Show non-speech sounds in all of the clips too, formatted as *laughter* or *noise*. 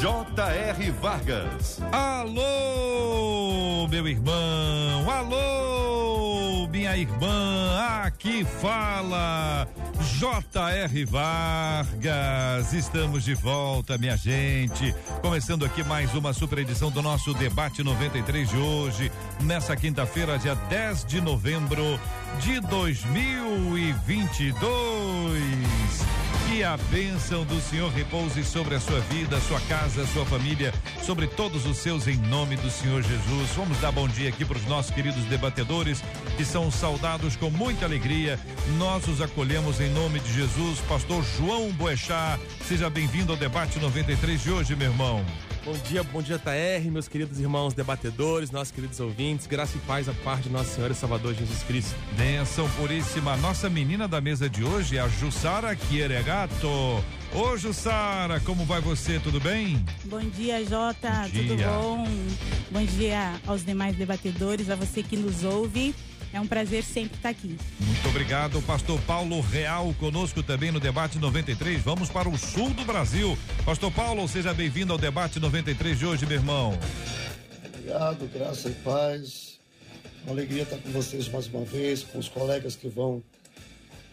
J.R. Vargas. Alô, meu irmão, alô, minha irmã, aqui fala J.R. Vargas. Estamos de volta, minha gente. Começando aqui mais uma super edição do nosso Debate 93 de hoje, nessa quinta-feira, dia 10 de novembro de 2022. Que a bênção do Senhor repouse sobre a sua vida, sua casa, sua família, sobre todos os seus, em nome do Senhor Jesus. Vamos dar bom dia aqui para os nossos queridos debatedores que são saudados com muita alegria. Nós os acolhemos em nome de Jesus. Pastor João Boechat, seja bem-vindo ao debate 93 de hoje, meu irmão. Bom dia, bom dia, TR, meus queridos irmãos debatedores, nossos queridos ouvintes, graça e paz a parte de Nosso Senhor e Salvador Jesus Cristo. Benção puríssima. Nossa menina da mesa de hoje é a Jussara Quieregato. Ô Jussara, como vai você? Tudo bem? Bom dia, Jota. Bom dia. Tudo bom? Bom dia aos demais debatedores, a você que nos ouve. É um prazer sempre estar aqui. Muito obrigado, pastor Paulo Real, conosco também no debate 93. Vamos para o sul do Brasil. Pastor Paulo, seja bem-vindo ao debate 93 de hoje, meu irmão. Obrigado, graça e paz. Uma alegria estar com vocês mais uma vez, com os colegas que vão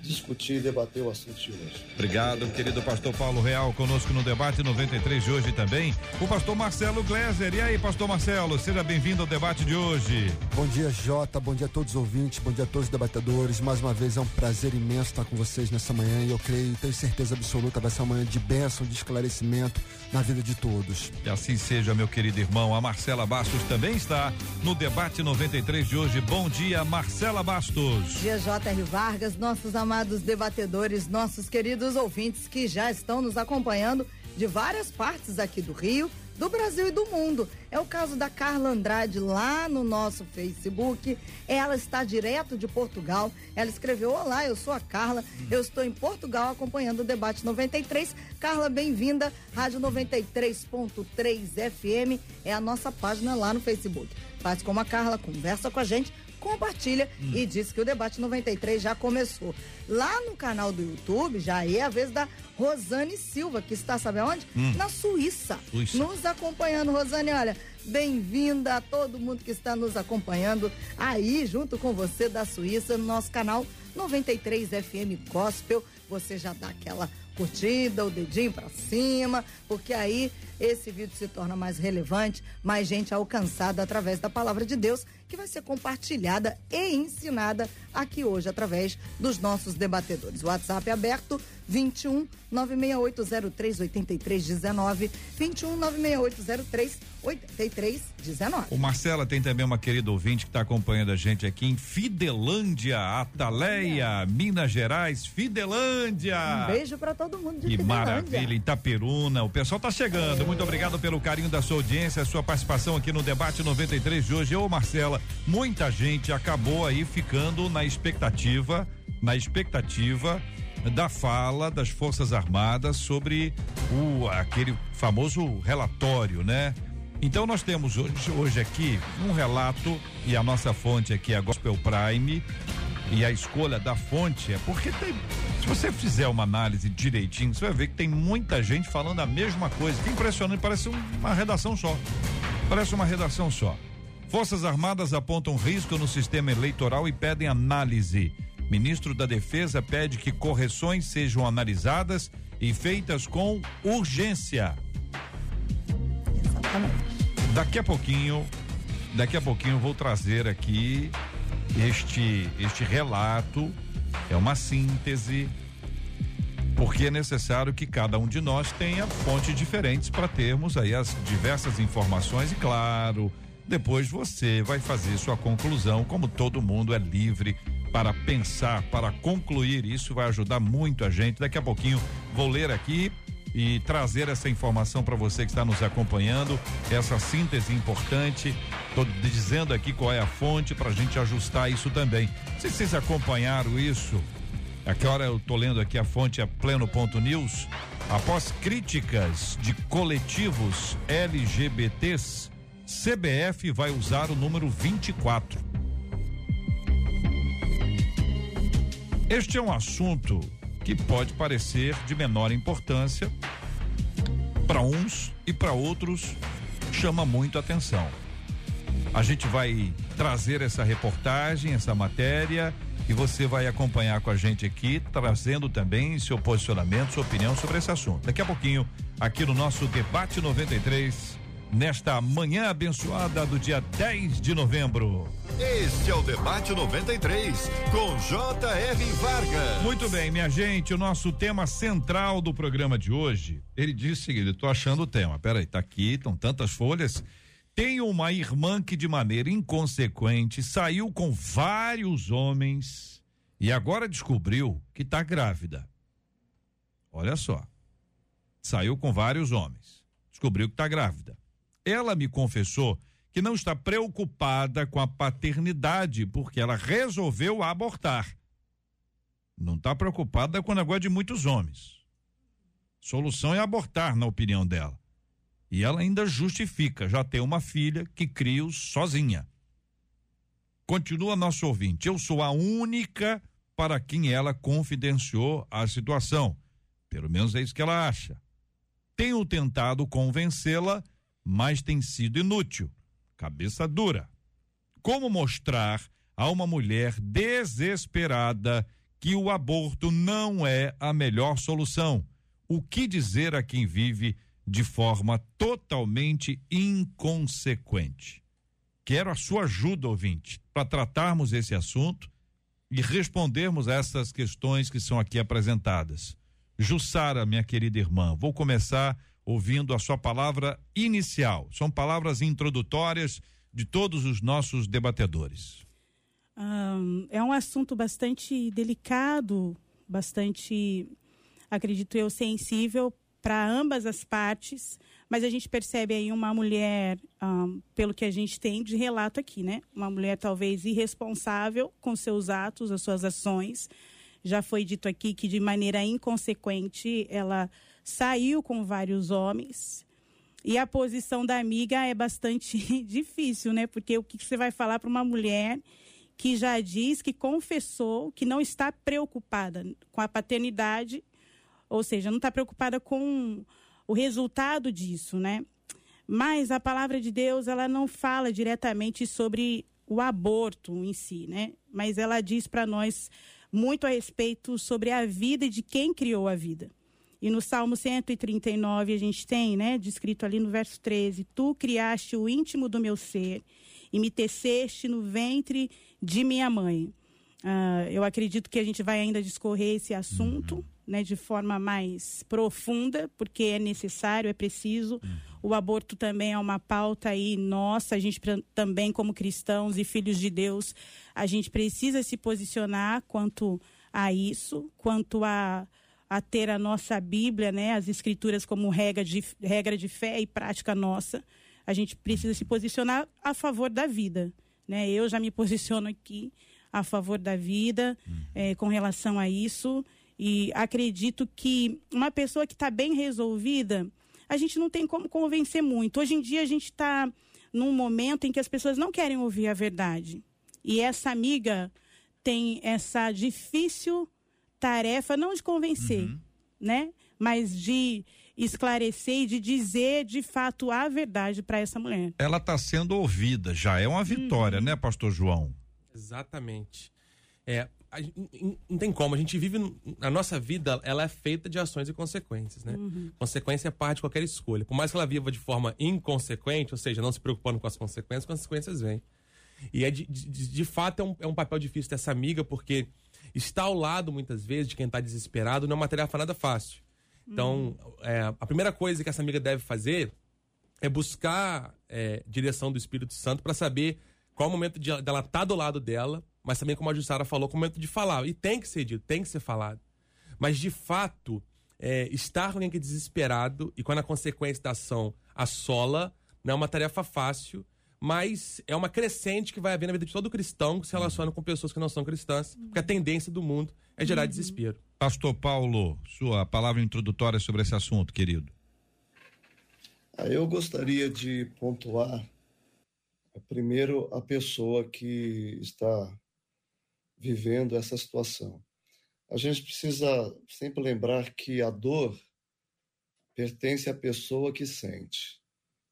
discutir e debater o assunto de hoje. Obrigado, querido pastor Paulo Real, conosco no debate 93 de hoje também. O pastor Marcelo Gleiser. E aí, pastor Marcelo, seja bem-vindo ao debate de hoje. Bom dia, Jota. Bom dia a todos os ouvintes. Bom dia a todos os debatedores. Mais uma vez é um prazer imenso estar com vocês nessa manhã e eu creio, tenho certeza absoluta, vai ser uma manhã de bênção, de esclarecimento na vida de todos. Que assim seja, meu querido irmão. A Marcela Bastos também está no debate 93 de hoje. Bom dia, Marcela Bastos. Dia J.R. Vargas, nossos amados debatedores, nossos queridos ouvintes que já estão nos acompanhando de várias partes aqui do Rio, do Brasil e do mundo. É o caso da Carla Andrade lá no nosso Facebook. Ela está direto de Portugal. Ela escreveu: Olá, eu sou a Carla. Eu estou em Portugal acompanhando o debate 93. Carla, bem-vinda. Rádio 93.3 FM é a nossa página lá no Facebook. Faz como a Carla, conversa com a gente compartilha e diz que o debate 93 já começou. Lá no canal do YouTube, já é a vez da Rosane Silva, que está, sabe onde? Na Suíça. Suíça. Nos acompanhando. Rosane, olha, bem-vinda a todo mundo que está nos acompanhando aí, junto com você da Suíça, no nosso canal 93 FM Gospel. Você já dá aquela curtida, o dedinho pra cima, porque aí esse vídeo se torna mais relevante, mais gente alcançada através da palavra de Deus, que vai ser compartilhada e ensinada aqui hoje através dos nossos debatedores. WhatsApp é aberto 21 96803 8319 21 96803 8319. O Marcela tem também uma querida ouvinte que está acompanhando a gente aqui em Fidelândia, Ataleia, Minas Gerais, Fidelândia. Um beijo pra todo mundo de Que maravilha, Itaperuna. O pessoal tá chegando. Muito obrigado pelo carinho da sua audiência, sua participação aqui no debate 93 de hoje. Ô, Marcela, muita gente acabou aí ficando na expectativa, na expectativa da fala das Forças Armadas sobre o aquele famoso relatório, né? Então nós temos hoje, hoje aqui um relato e a nossa fonte aqui é a Gospel Prime e a escolha da fonte é porque tem, se você fizer uma análise direitinho, você vai ver que tem muita gente falando a mesma coisa. Que impressionante, parece um- uma redação só. Parece uma redação só. Forças Armadas apontam risco no sistema eleitoral e pedem análise. Ministro da Defesa pede que correções sejam analisadas e feitas com urgência. Daqui a pouquinho, daqui a pouquinho eu vou trazer aqui este este relato, é uma síntese, porque é necessário que cada um de nós tenha fontes diferentes para termos aí as diversas informações e claro, depois você vai fazer sua conclusão, como todo mundo é livre para pensar, para concluir, isso vai ajudar muito a gente. Daqui a pouquinho vou ler aqui e trazer essa informação para você que está nos acompanhando, essa síntese importante. Estou dizendo aqui qual é a fonte para a gente ajustar isso também. Se vocês acompanharam isso, a que hora eu estou lendo aqui a fonte é pleno.news. Após críticas de coletivos LGBTs, CBF vai usar o número 24. Este é um assunto que pode parecer de menor importância para uns e para outros chama muito atenção. A gente vai trazer essa reportagem, essa matéria e você vai acompanhar com a gente aqui, trazendo também seu posicionamento, sua opinião sobre esse assunto. Daqui a pouquinho, aqui no nosso debate 93, nesta manhã abençoada do dia 10 de novembro. Este é o Debate 93, com J.R. Vargas. Muito bem, minha gente, o nosso tema central do programa de hoje, ele diz o seguinte, tô achando o tema, peraí, tá aqui, estão tantas folhas. Tenho uma irmã que de maneira inconsequente saiu com vários homens e agora descobriu que tá grávida. Olha só. Saiu com vários homens. Descobriu que tá grávida. Ela me confessou que não está preocupada com a paternidade porque ela resolveu abortar. Não está preocupada com o negócio de muitos homens. Solução é abortar, na opinião dela. E ela ainda justifica, já tem uma filha que cria sozinha. Continua nosso ouvinte. Eu sou a única para quem ela confidenciou a situação. Pelo menos é isso que ela acha. Tenho tentado convencê-la, mas tem sido inútil. Cabeça dura. Como mostrar a uma mulher desesperada que o aborto não é a melhor solução? O que dizer a quem vive de forma totalmente inconsequente? Quero a sua ajuda, ouvinte, para tratarmos esse assunto e respondermos a essas questões que são aqui apresentadas. Jussara, minha querida irmã, vou começar ouvindo a sua palavra inicial. São palavras introdutórias de todos os nossos debatedores. Um, é um assunto bastante delicado, bastante, acredito eu, sensível para ambas as partes, mas a gente percebe aí uma mulher, um, pelo que a gente tem de relato aqui, né? Uma mulher talvez irresponsável com seus atos, as suas ações. Já foi dito aqui que de maneira inconsequente ela saiu com vários homens. E a posição da amiga é bastante *laughs* difícil, né? Porque o que você vai falar para uma mulher que já diz que confessou que não está preocupada com a paternidade, ou seja, não está preocupada com o resultado disso, né? Mas a palavra de Deus, ela não fala diretamente sobre o aborto em si, né? Mas ela diz para nós muito a respeito sobre a vida de quem criou a vida. E no Salmo 139 a gente tem, né, descrito ali no verso 13: Tu criaste o íntimo do meu ser e me teceste no ventre de minha mãe. Uh, eu acredito que a gente vai ainda discorrer esse assunto uhum. Né, de forma mais profunda, porque é necessário, é preciso. O aborto também é uma pauta aí nossa, a gente também, como cristãos e filhos de Deus, a gente precisa se posicionar quanto a isso, quanto a a ter a nossa Bíblia, né, as escrituras como regra de, regra de fé e prática nossa. A gente precisa se posicionar a favor da vida. Né? Eu já me *laughs* posiciono aqui a favor da vida é, com relação a isso. E acredito que uma pessoa que está bem resolvida, a gente não tem como convencer muito. Hoje em dia a gente está num momento em que as pessoas não querem ouvir a verdade. E essa amiga tem essa difícil tarefa não de convencer, uhum. né? Mas de esclarecer e de dizer de fato a verdade para essa mulher. Ela está sendo ouvida, já é uma vitória, uhum. né, pastor João? Exatamente. É, não tem como, a gente vive, a nossa vida, ela é feita de ações e consequências, né? Uhum. Consequência é parte de qualquer escolha. Por mais que ela viva de forma inconsequente, ou seja, não se preocupando com as consequências, as consequências vêm. E é de, de, de fato é um, é um papel difícil dessa amiga, porque estar ao lado, muitas vezes, de quem está desesperado não é uma tarefa nada fácil. Então, hum. é, a primeira coisa que essa amiga deve fazer é buscar é, direção do Espírito Santo para saber qual o momento de, dela estar tá do lado dela, mas também, como a Jussara falou, é o momento de falar. E tem que ser dito, tem que ser falado. Mas, de fato, é, estar com alguém que é desesperado e quando a consequência da ação assola, não é uma tarefa fácil, mas é uma crescente que vai haver na vida de todo cristão que se relaciona com pessoas que não são cristãs, porque a tendência do mundo é gerar uhum. desespero. Pastor Paulo, sua palavra introdutória sobre esse assunto, querido. Ah, eu gostaria de pontuar primeiro a pessoa que está vivendo essa situação. A gente precisa sempre lembrar que a dor pertence à pessoa que sente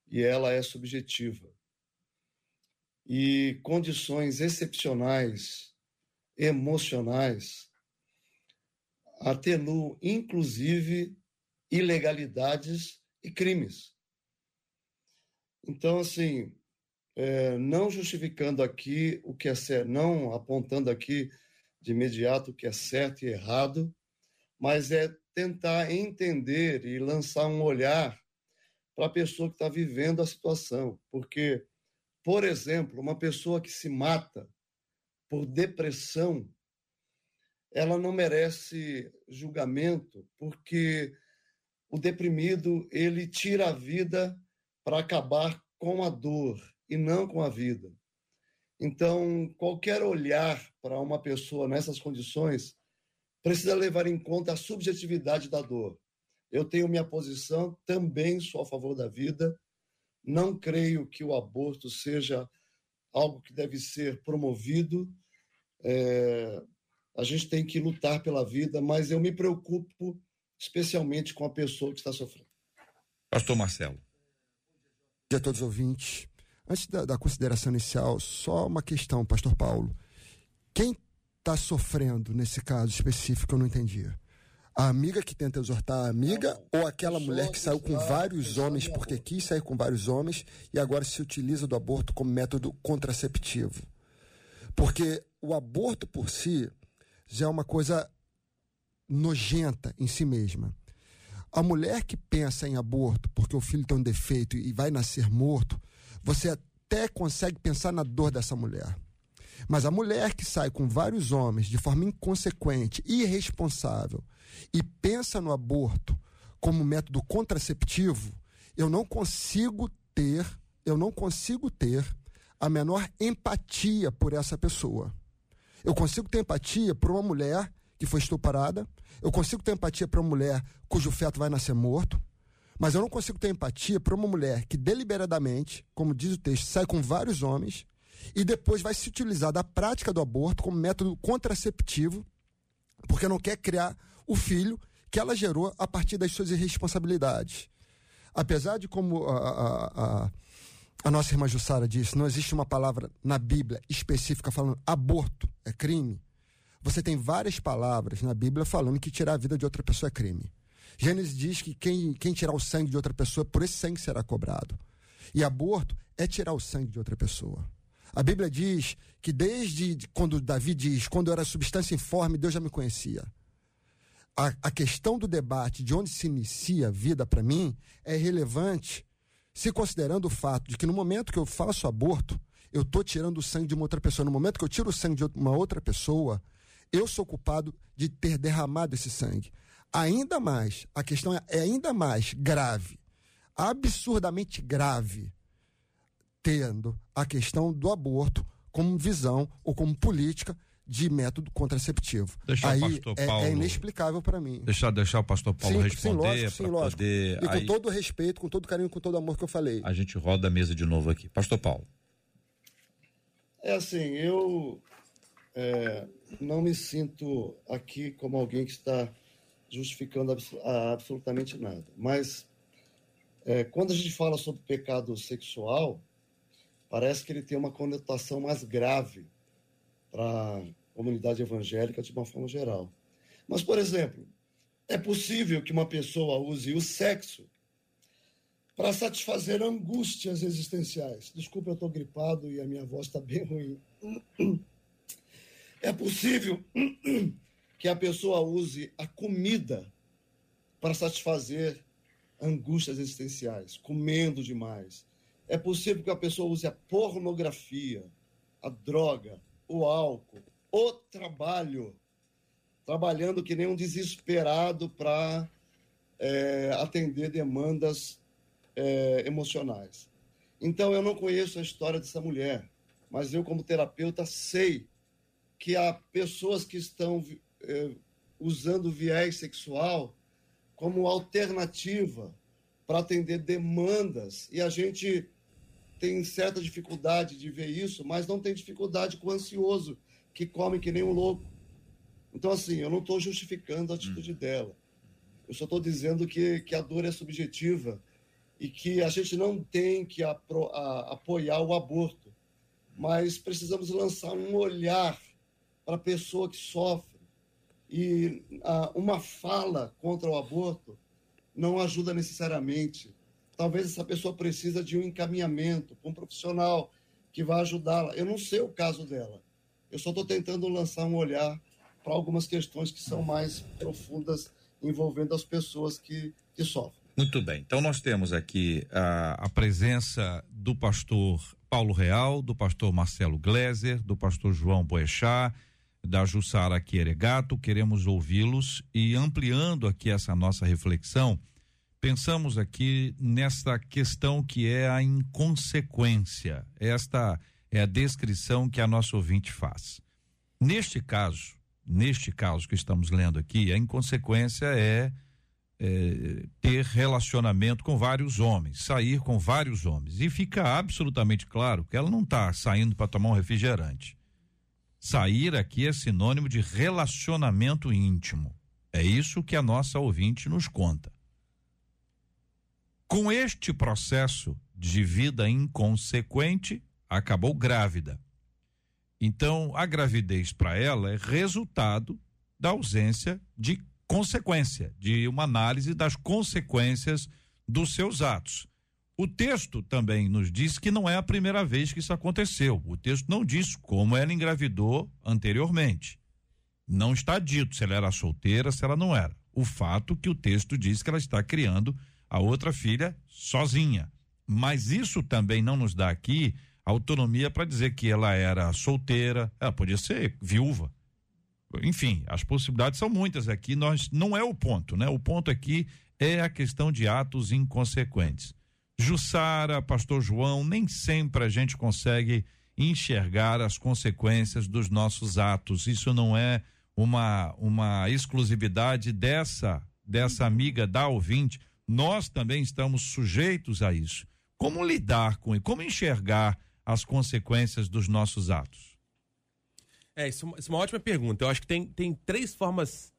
e ela é subjetiva. E condições excepcionais emocionais atenuam, inclusive, ilegalidades e crimes. Então, assim, é, não justificando aqui o que é certo, não apontando aqui de imediato o que é certo e errado, mas é tentar entender e lançar um olhar para a pessoa que está vivendo a situação. Porque, por exemplo, uma pessoa que se mata por depressão, ela não merece julgamento, porque o deprimido ele tira a vida para acabar com a dor e não com a vida. Então, qualquer olhar para uma pessoa nessas condições precisa levar em conta a subjetividade da dor. Eu tenho minha posição, também sou a favor da vida. Não creio que o aborto seja algo que deve ser promovido. É, a gente tem que lutar pela vida, mas eu me preocupo especialmente com a pessoa que está sofrendo. Pastor Marcelo. Bom dia a todos os ouvintes. Antes da, da consideração inicial, só uma questão, Pastor Paulo. Quem está sofrendo nesse caso específico, eu não entendia. A amiga que tenta exortar a amiga não, ou aquela mulher que saiu com vários homens porque quis sair com vários homens e agora se utiliza do aborto como método contraceptivo? Porque o aborto por si já é uma coisa nojenta em si mesma. A mulher que pensa em aborto porque o filho tem um defeito e vai nascer morto, você até consegue pensar na dor dessa mulher. Mas a mulher que sai com vários homens de forma inconsequente, irresponsável, e pensa no aborto como método contraceptivo, eu não consigo ter, eu não consigo ter a menor empatia por essa pessoa. Eu consigo ter empatia por uma mulher que foi estuprada, eu consigo ter empatia por uma mulher cujo feto vai nascer morto, mas eu não consigo ter empatia para uma mulher que deliberadamente, como diz o texto, sai com vários homens e depois vai se utilizar da prática do aborto como método contraceptivo, porque não quer criar o filho que ela gerou a partir das suas irresponsabilidades. Apesar de, como a, a, a, a nossa irmã Jussara disse, não existe uma palavra na Bíblia específica falando aborto é crime, você tem várias palavras na Bíblia falando que tirar a vida de outra pessoa é crime. Gênesis diz que quem, quem tirar o sangue de outra pessoa, por esse sangue será cobrado. E aborto é tirar o sangue de outra pessoa. A Bíblia diz que desde quando Davi diz, quando eu era substância informe, Deus já me conhecia. A, a questão do debate de onde se inicia a vida para mim é relevante, se considerando o fato de que no momento que eu faço aborto, eu estou tirando o sangue de uma outra pessoa. No momento que eu tiro o sangue de uma outra pessoa, eu sou culpado de ter derramado esse sangue ainda mais, a questão é, é ainda mais grave, absurdamente grave, tendo a questão do aborto como visão ou como política de método contraceptivo. Deixar Aí o pastor é, Paulo, é inexplicável para mim. Deixar, deixar o pastor Paulo sim, responder sim, lógico, sim, poder. E com Aí... todo o respeito, com todo o carinho, com todo o amor que eu falei. A gente roda a mesa de novo aqui. Pastor Paulo. É assim, eu é, não me sinto aqui como alguém que está justificando absolutamente nada. Mas é, quando a gente fala sobre pecado sexual, parece que ele tem uma conotação mais grave para a comunidade evangélica de uma forma geral. Mas, por exemplo, é possível que uma pessoa use o sexo para satisfazer angústias existenciais. Desculpa, eu estou gripado e a minha voz está bem ruim. É possível que a pessoa use a comida para satisfazer angústias existenciais, comendo demais. É possível que a pessoa use a pornografia, a droga, o álcool, o trabalho, trabalhando que nem um desesperado para é, atender demandas é, emocionais. Então, eu não conheço a história dessa mulher, mas eu, como terapeuta, sei que há pessoas que estão usando viés sexual como alternativa para atender demandas, e a gente tem certa dificuldade de ver isso, mas não tem dificuldade com o ansioso, que come que nem um louco. Então, assim, eu não estou justificando a atitude hum. dela. Eu só estou dizendo que, que a dor é subjetiva e que a gente não tem que apro, a, apoiar o aborto, mas precisamos lançar um olhar para a pessoa que sofre. E a, uma fala contra o aborto não ajuda necessariamente. Talvez essa pessoa precisa de um encaminhamento para um profissional que vai ajudá-la. Eu não sei o caso dela. Eu só estou tentando lançar um olhar para algumas questões que são mais profundas envolvendo as pessoas que, que sofrem. Muito bem. Então nós temos aqui a, a presença do pastor Paulo Real, do pastor Marcelo Gleiser, do pastor João Boechat, da Jussara Quieregato. Queremos ouvi-los e ampliando aqui essa nossa reflexão, pensamos aqui nesta questão que é a inconsequência. Esta é a descrição que a nossa ouvinte faz. Neste caso, neste caso que estamos lendo aqui, a inconsequência é, é, ter relacionamento com vários homens, sair com vários homens. E fica absolutamente claro que ela não está saindo para tomar um refrigerante. Sair aqui é sinônimo de relacionamento íntimo. É isso que a nossa ouvinte nos conta. Com este processo de vida inconsequente, acabou grávida. Então, a gravidez para ela é resultado da ausência de consequência, de uma análise das consequências dos seus atos. O texto também nos diz que não é a primeira vez que isso aconteceu. O texto não diz como ela engravidou anteriormente. Não está dito se ela era solteira, se ela não era. O fato que o texto diz que ela está criando a outra filha sozinha. Mas isso também não nos dá aqui autonomia para dizer que ela era solteira, ela podia ser viúva. Enfim, as possibilidades são muitas aqui, nós não é o ponto, né? O ponto aqui é a questão de atos inconsequentes. Jussara, pastor João, nem sempre a gente consegue enxergar as consequências dos nossos atos. Isso não é uma uma exclusividade dessa dessa amiga da ouvinte. Nós também estamos sujeitos a isso. Como lidar com isso? Como enxergar as consequências dos nossos atos? É, isso, é isso é uma ótima pergunta. Eu acho que tem, tem três formas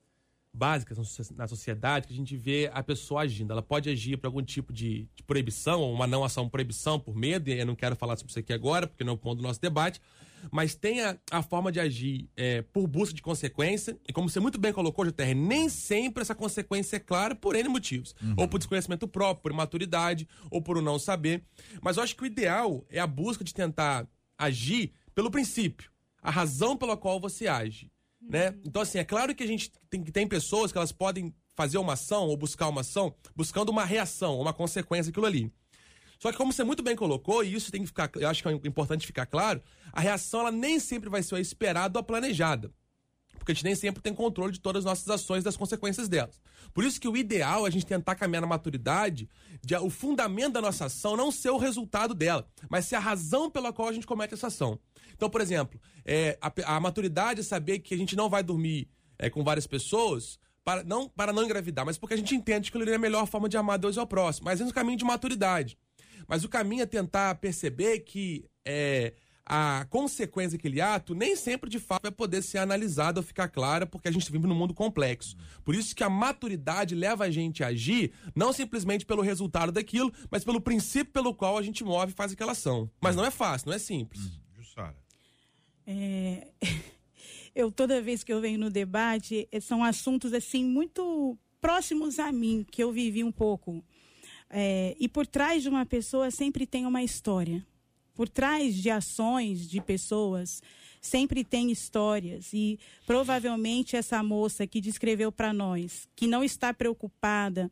básicas na sociedade que a gente vê a pessoa agindo. Ela pode agir por algum tipo de, de proibição, ou uma não ação proibição por medo, e eu não quero falar sobre isso aqui agora, porque não é o ponto do nosso debate, mas tem a, a forma de agir é, por busca de consequência, e como você muito bem colocou, JTR, nem sempre essa consequência é clara por N motivos. Uhum. Ou por desconhecimento próprio, por imaturidade, ou por não saber. Mas eu acho que o ideal é a busca de tentar agir pelo princípio, a razão pela qual você age. Né? Então, assim, é claro que a gente tem, tem pessoas que elas podem fazer uma ação ou buscar uma ação buscando uma reação, uma consequência daquilo ali. Só que como você muito bem colocou, e isso tem que ficar, eu acho que é importante ficar claro, a reação ela nem sempre vai ser a esperada ou a planejada. Porque a gente nem sempre tem controle de todas as nossas ações das consequências delas. Por isso que o ideal é a gente tentar caminhar na maturidade, de o fundamento da nossa ação não ser o resultado dela, mas ser a razão pela qual a gente comete essa ação. Então, por exemplo, é, a, a, maturidade é saber que a gente não vai dormir é, com várias pessoas para não, para não engravidar, mas porque a gente entende que ele é a melhor forma de amar Deus e ao próximo. Mas é um caminho de maturidade. Mas o caminho é tentar perceber que é, a consequência daquele ato nem sempre de fato vai poder ser analisada ou ficar clara, porque a gente vive num mundo complexo. Por isso que a maturidade leva a gente a agir não simplesmente pelo resultado daquilo, mas pelo princípio pelo qual a gente move e faz aquela ação. Mas não é fácil, não é simples. Hum, Jussara. É... *laughs* Eu toda vez que eu venho no debate, são assuntos assim muito próximos a mim, que eu vivi um pouco. É, e por trás de uma pessoa sempre tem uma história. Por trás de ações de pessoas sempre tem histórias. E provavelmente essa moça que descreveu para nós, que não está preocupada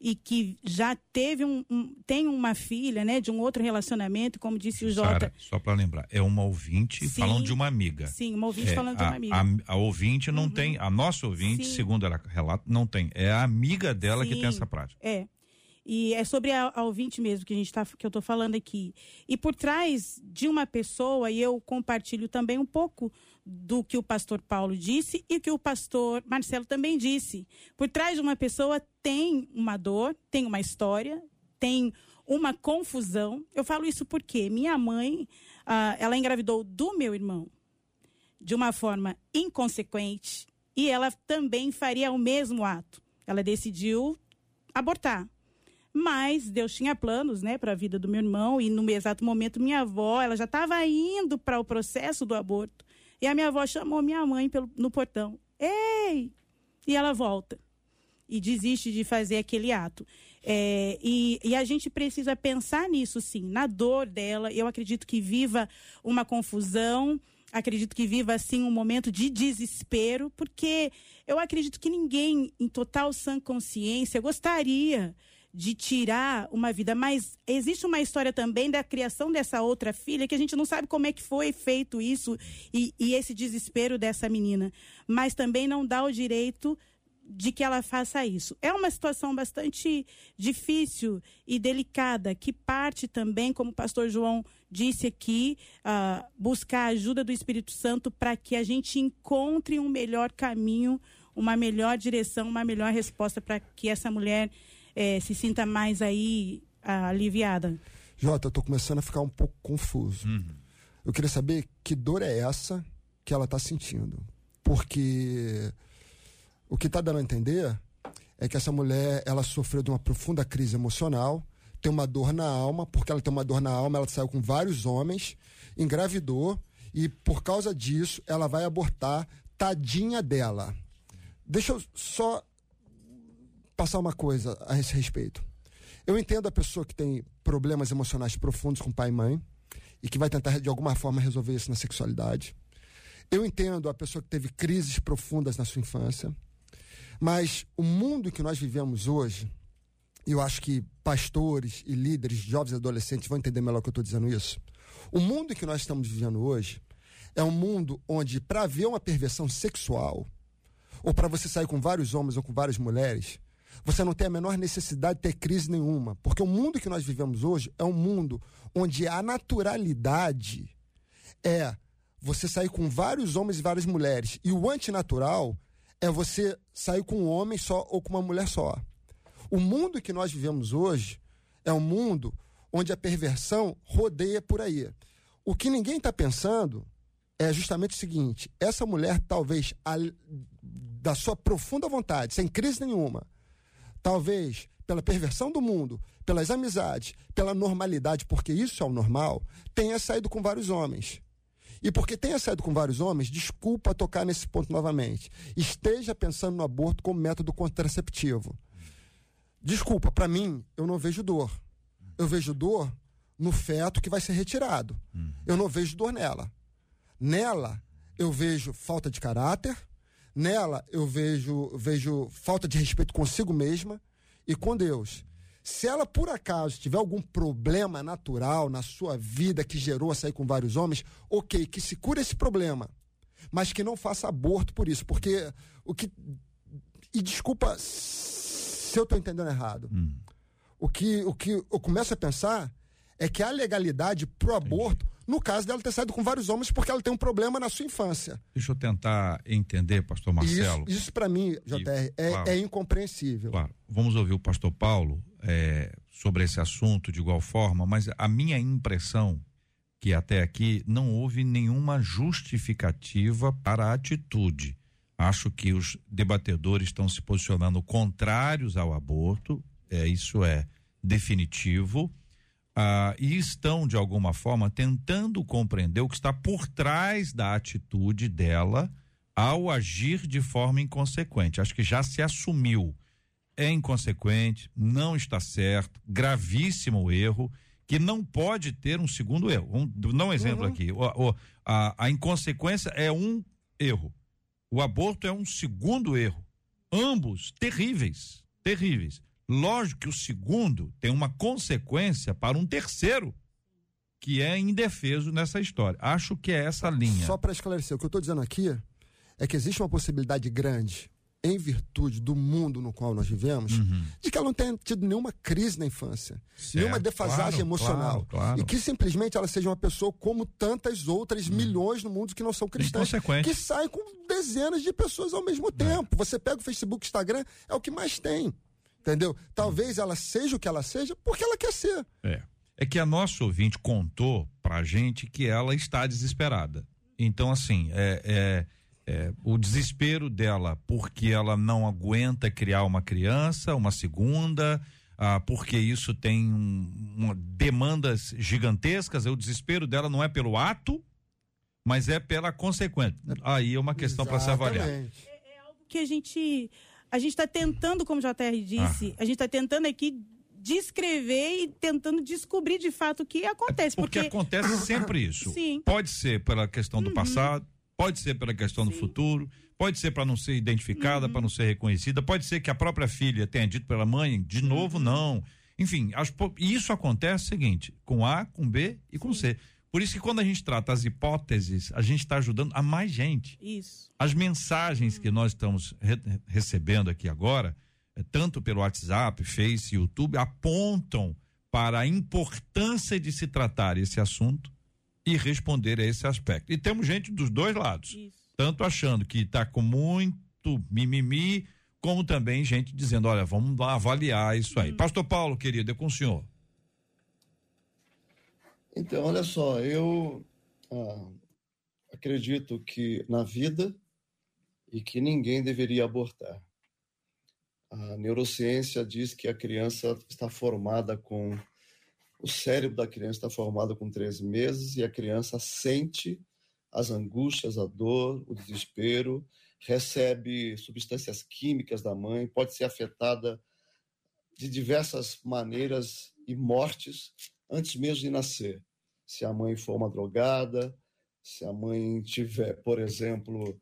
e que já teve um, um, tem uma filha, né, de um outro relacionamento, como disse o Jota. Só para lembrar, é uma ouvinte sim, falando de uma amiga. Sim, uma ouvinte é, falando a, de uma amiga. A, a ouvinte não uhum. tem, a nossa ouvinte, sim. segundo ela relata, não tem. É a amiga dela sim, que tem essa prática. É. E é sobre a, a ouvinte mesmo que a gente tá, que eu estou falando aqui. E por trás de uma pessoa, e eu compartilho também um pouco do que o pastor Paulo disse e que o pastor Marcelo também disse. Por trás de uma pessoa tem uma dor, tem uma história, tem uma confusão. Eu falo isso porque minha mãe, ah, ela engravidou do meu irmão de uma forma inconsequente e ela também faria o mesmo ato. Ela decidiu abortar. Mas Deus tinha planos, né, para a vida do meu irmão e no exato momento minha avó, ela já estava indo para o processo do aborto. E a minha avó chamou minha mãe pelo, no portão. Ei! E ela volta. E desiste de fazer aquele ato. É, e, e, a gente precisa pensar nisso, sim, na dor dela. Eu acredito que viva uma confusão, acredito que viva, assim, um momento de desespero, porque eu acredito que ninguém, em total sã consciência, gostaria de tirar uma vida, mas existe uma história também da criação dessa outra filha que a gente não sabe como é que foi feito isso e, e esse desespero dessa menina, mas também não dá o direito de que ela faça isso. É uma situação bastante difícil e delicada, que parte também, como o pastor João disse aqui, uh, buscar a ajuda do Espírito Santo para que a gente encontre um melhor caminho, uma melhor direção, uma melhor resposta para que essa mulher é, se sinta mais aí aliviada. Jota, eu estou começando a ficar um pouco confuso. Uhum. Eu queria saber que dor é essa que ela está sentindo. Porque o que está dando a entender é que essa mulher ela sofreu de uma profunda crise emocional, tem uma dor na alma, porque ela tem uma dor na alma, ela saiu com vários homens, engravidou e por causa disso ela vai abortar, tadinha dela. Deixa eu só passar uma coisa a esse respeito. Eu entendo a pessoa que tem problemas emocionais profundos com pai e mãe e que vai tentar de alguma forma resolver isso na sexualidade. Eu entendo a pessoa que teve crises profundas na sua infância. Mas o mundo que nós vivemos hoje, eu acho que pastores e líderes, jovens e adolescentes vão entender melhor que eu estou dizendo isso. O mundo que nós estamos vivendo hoje é um mundo onde, para haver uma perversão sexual, ou para você sair com vários homens ou com várias mulheres, você não tem a menor necessidade de ter crise nenhuma. Porque o mundo que nós vivemos hoje é um mundo onde a naturalidade é você sair com vários homens e várias mulheres. E o antinatural é você sair com um homem só ou com uma mulher só. O mundo que nós vivemos hoje é um mundo onde a perversão rodeia por aí. O que ninguém está pensando é justamente o seguinte: essa mulher, talvez, da sua profunda vontade, sem crise nenhuma, talvez pela perversão do mundo, pelas amizades, pela normalidade, porque isso é o normal, tenha saído com vários homens. E porque tenha saído com vários homens, desculpa tocar nesse ponto novamente. Esteja pensando no aborto como método contraceptivo. Desculpa, para mim, eu não vejo dor. Eu vejo dor no feto que vai ser retirado. Eu não vejo dor nela. Nela, eu vejo falta de caráter, Nela eu vejo, vejo falta de respeito consigo mesma e com Deus. Se ela por acaso tiver algum problema natural na sua vida que gerou a sair com vários homens, ok, que se cure esse problema, mas que não faça aborto por isso, porque o que e desculpa se eu estou entendendo errado. Hum. O que o que eu começo a pensar é que a legalidade pro aborto no caso dela ter saído com vários homens porque ela tem um problema na sua infância. Deixa eu tentar entender, pastor Marcelo. Isso, isso para mim, JR, é, claro, é, incompreensível. Claro. Vamos ouvir o pastor Paulo é, sobre esse assunto de igual forma, mas a minha impressão que até aqui não houve nenhuma justificativa para a atitude. Acho que os debatedores estão se posicionando contrários ao aborto, é, isso é definitivo ah, e estão, de alguma forma, tentando compreender o que está por trás da atitude dela ao agir de forma inconsequente. Acho que já se assumiu. É inconsequente, não está certo, gravíssimo erro, que não pode ter um segundo erro. Vamos dar um exemplo uhum. aqui. O, o, a, a inconsequência é um erro. O aborto é um segundo erro. Ambos terríveis, terríveis. Lógico que o segundo tem uma consequência para um terceiro que é indefeso nessa história. Acho que é essa linha. Só para esclarecer, o que eu estou dizendo aqui é que existe uma possibilidade grande, em virtude do mundo no qual nós vivemos, Uhum. de que ela não tenha tido nenhuma crise na infância, Certo, nenhuma defasagem claro, emocional. claro, claro. E que simplesmente ela seja uma pessoa como tantas outras milhões no mundo que não são cristãs, que saem com dezenas de pessoas ao mesmo tempo. Você pega o Facebook, Instagram, é o que mais tem. Entendeu? Talvez ela seja o que ela seja porque ela quer ser. É. É que a nossa ouvinte contou pra gente que ela está desesperada. Então, assim, é, é- é, o desespero dela porque ela não aguenta criar uma criança, uma segunda, ah, porque isso tem um- uma- demandas gigantescas. O desespero dela não é pelo ato, mas é pela consequência. Aí é uma questão para se avaliar. Exatamente. que a gente a gente está tentando, como o JR disse, a gente está tentando aqui descrever e tentando descobrir de fato o que acontece. Porque, Porque, acontece sempre *coughs* isso. Sim. Uhum. Pode ser pela questão do passado, pode ser pela questão do futuro, pode ser para não ser identificada, Uhum. para não ser reconhecida, pode ser que a própria filha tenha dito pela mãe, de novo Uhum. não. Enfim, as isso acontece o seguinte, com A, com B e com C. Por isso que quando a gente trata as hipóteses, a gente está ajudando a mais gente. isso. As mensagens que nós estamos re- recebendo aqui agora, eh, tanto pelo WhatsApp, Face, YouTube, apontam para a importância de se tratar esse assunto e responder a esse aspecto. E temos gente dos dois lados, Isso. tanto achando que está com muito mimimi, como também gente dizendo, olha, vamos lá avaliar isso aí. Pastor Paulo, querido, é com o senhor. Então, olha só, eu ah, acredito que na vida e que ninguém deveria abortar. A neurociência diz que a criança está formada com. O cérebro da criança está formado com três meses e a criança sente as angústias, a dor, o desespero, recebe substâncias químicas da mãe, pode ser afetada de diversas maneiras e mortes antes mesmo de nascer. Se a mãe for uma drogada, se a mãe tiver, por exemplo,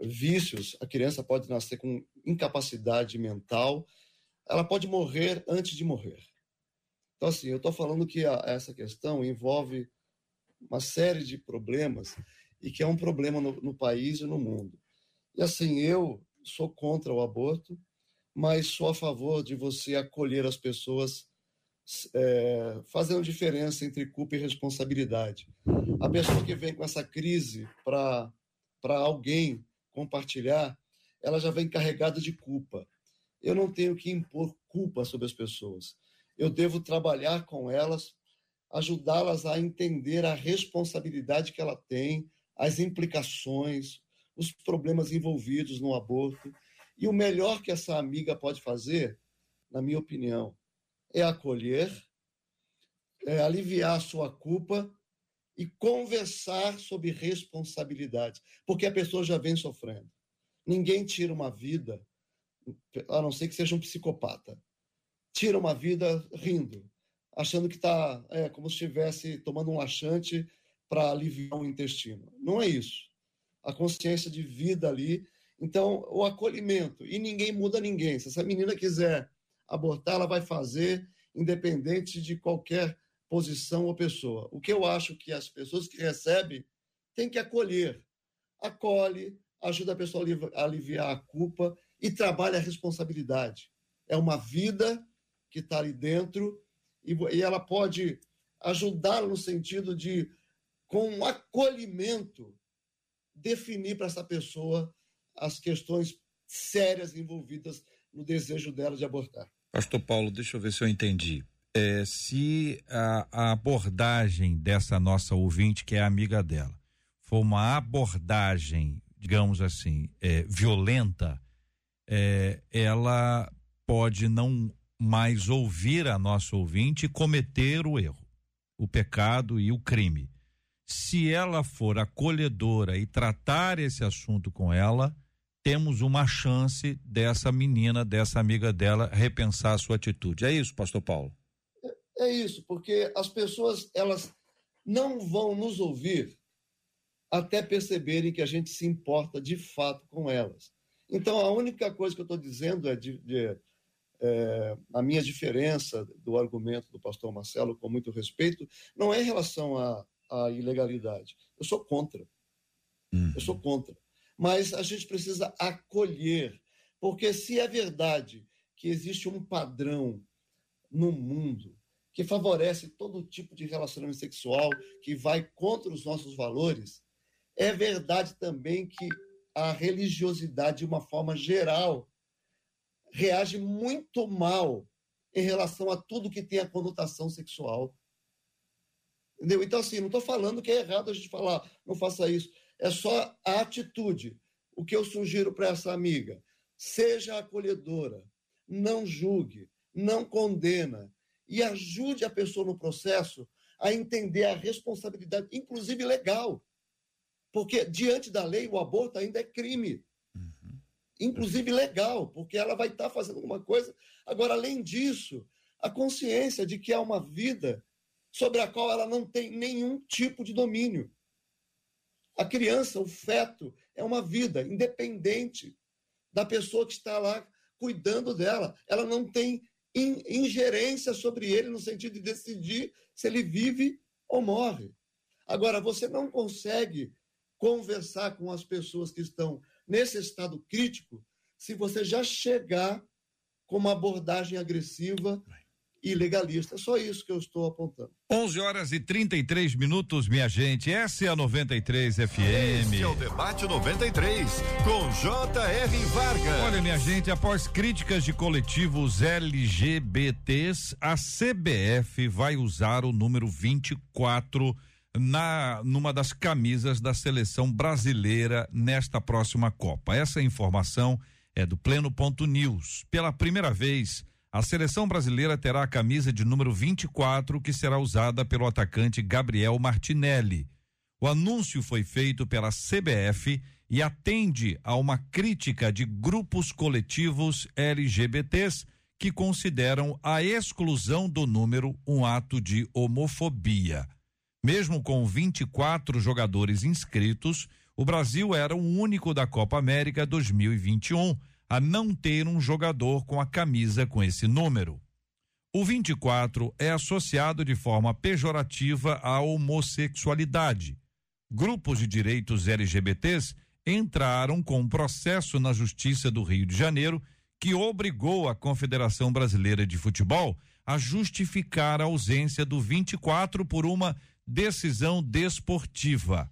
vícios, a criança pode nascer com incapacidade mental, ela pode morrer antes de morrer. Então, assim, eu estou falando que a, essa questão envolve uma série de problemas e que é um problema no, no país e no mundo. E, assim, eu sou contra o aborto, mas sou a favor de você acolher as pessoas é, fazendo diferença entre culpa e responsabilidade. A pessoa que vem com essa crise para alguém compartilhar, ela já vem carregada de culpa. Eu não tenho que impor culpa sobre as pessoas. Eu devo trabalhar com elas, ajudá-las a entender a responsabilidade que ela tem, as implicações, os problemas envolvidos no aborto. E o melhor que essa amiga pode fazer, na minha opinião, é acolher, é aliviar sua culpa e conversar sobre responsabilidade, porque a pessoa já vem sofrendo. Ninguém tira uma vida, a não ser que seja um psicopata, tira uma vida rindo, achando que está é, como se estivesse tomando um laxante para aliviar o intestino. Não é isso. A consciência de vida ali. Então, o acolhimento. E ninguém muda ninguém. Se essa menina quiser abortar, ela vai fazer, independente de qualquer posição ou pessoa. O que eu acho que as pessoas que recebem têm que acolher. Acolhe, ajuda a pessoa a aliviar a culpa e trabalha a responsabilidade. É uma vida que está ali dentro e, ela pode ajudá-la no sentido de, com um acolhimento, definir para essa pessoa as questões sérias envolvidas no desejo dela de abortar. Pastor Paulo, deixa eu ver se eu entendi. É, se a, a, abordagem dessa nossa ouvinte, que é amiga dela, for uma abordagem, digamos assim, é, violenta, é, ela pode não mais ouvir a nossa ouvinte e cometer o erro, o pecado e o crime. Se ela for acolhedora e tratar esse assunto com ela, temos uma chance dessa menina, dessa amiga dela, repensar a sua atitude. É isso, pastor Paulo? É, é isso, porque as pessoas, elas não vão nos ouvir até perceberem que a gente se importa de fato com elas. Então, a única coisa que eu estou dizendo é de, de é, a minha diferença do argumento do pastor Marcelo, com muito respeito, não é em relação à, à ilegalidade. Eu sou contra. Uhum. Eu sou contra. Mas a gente precisa acolher, porque se é verdade que existe um padrão no mundo que favorece todo tipo de relacionamento sexual, que vai contra os nossos valores, é verdade também que a religiosidade, de uma forma geral, reage muito mal em relação a tudo que tem a conotação sexual. Entendeu? Então, assim, não estou falando que é errado a gente falar, não faça isso. É só a atitude. O que eu sugiro para essa amiga? Seja acolhedora, não julgue, não condena e ajude a pessoa no processo a entender a responsabilidade, inclusive legal. Porque, diante da lei, o aborto ainda é crime inclusive legal, porque ela vai estar tá fazendo alguma coisa. Agora, além disso, a consciência de que é uma vida sobre a qual ela não tem nenhum tipo de domínio. A criança, o feto, é uma vida independente da pessoa que está lá cuidando dela. Ela não tem ingerência sobre ele no sentido de decidir se ele vive ou morre. Agora, você não consegue conversar com as pessoas que estão nesse estado crítico se você já chegar com uma abordagem agressiva e legalista. É só isso que eu estou apontando. 11 horas e 33 minutos, minha gente. Essa é a 93 FM. Esse é o debate 93 com J.R. Vargas. Olha, minha gente, após críticas de coletivos LGBTs, a CBF vai usar o número 24 na numa das camisas da seleção brasileira nesta próxima Copa. Essa informação é do Pleno Ponto News. Pela primeira vez, a seleção brasileira terá a camisa de número 24 que será usada pelo atacante Gabriel Martinelli. O anúncio foi feito pela CBF e atende a uma crítica de grupos coletivos LGBTs que consideram a exclusão do número um ato de homofobia. Mesmo com 24 jogadores inscritos, o Brasil era o único da Copa América 2021 a não ter um jogador com a camisa com esse número. O 24 é associado de forma pejorativa à homossexualidade. Grupos de direitos LGBTs entraram com um processo na Justiça do Rio de Janeiro que obrigou a Confederação Brasileira de Futebol a justificar a ausência do 24 por uma decisão desportiva.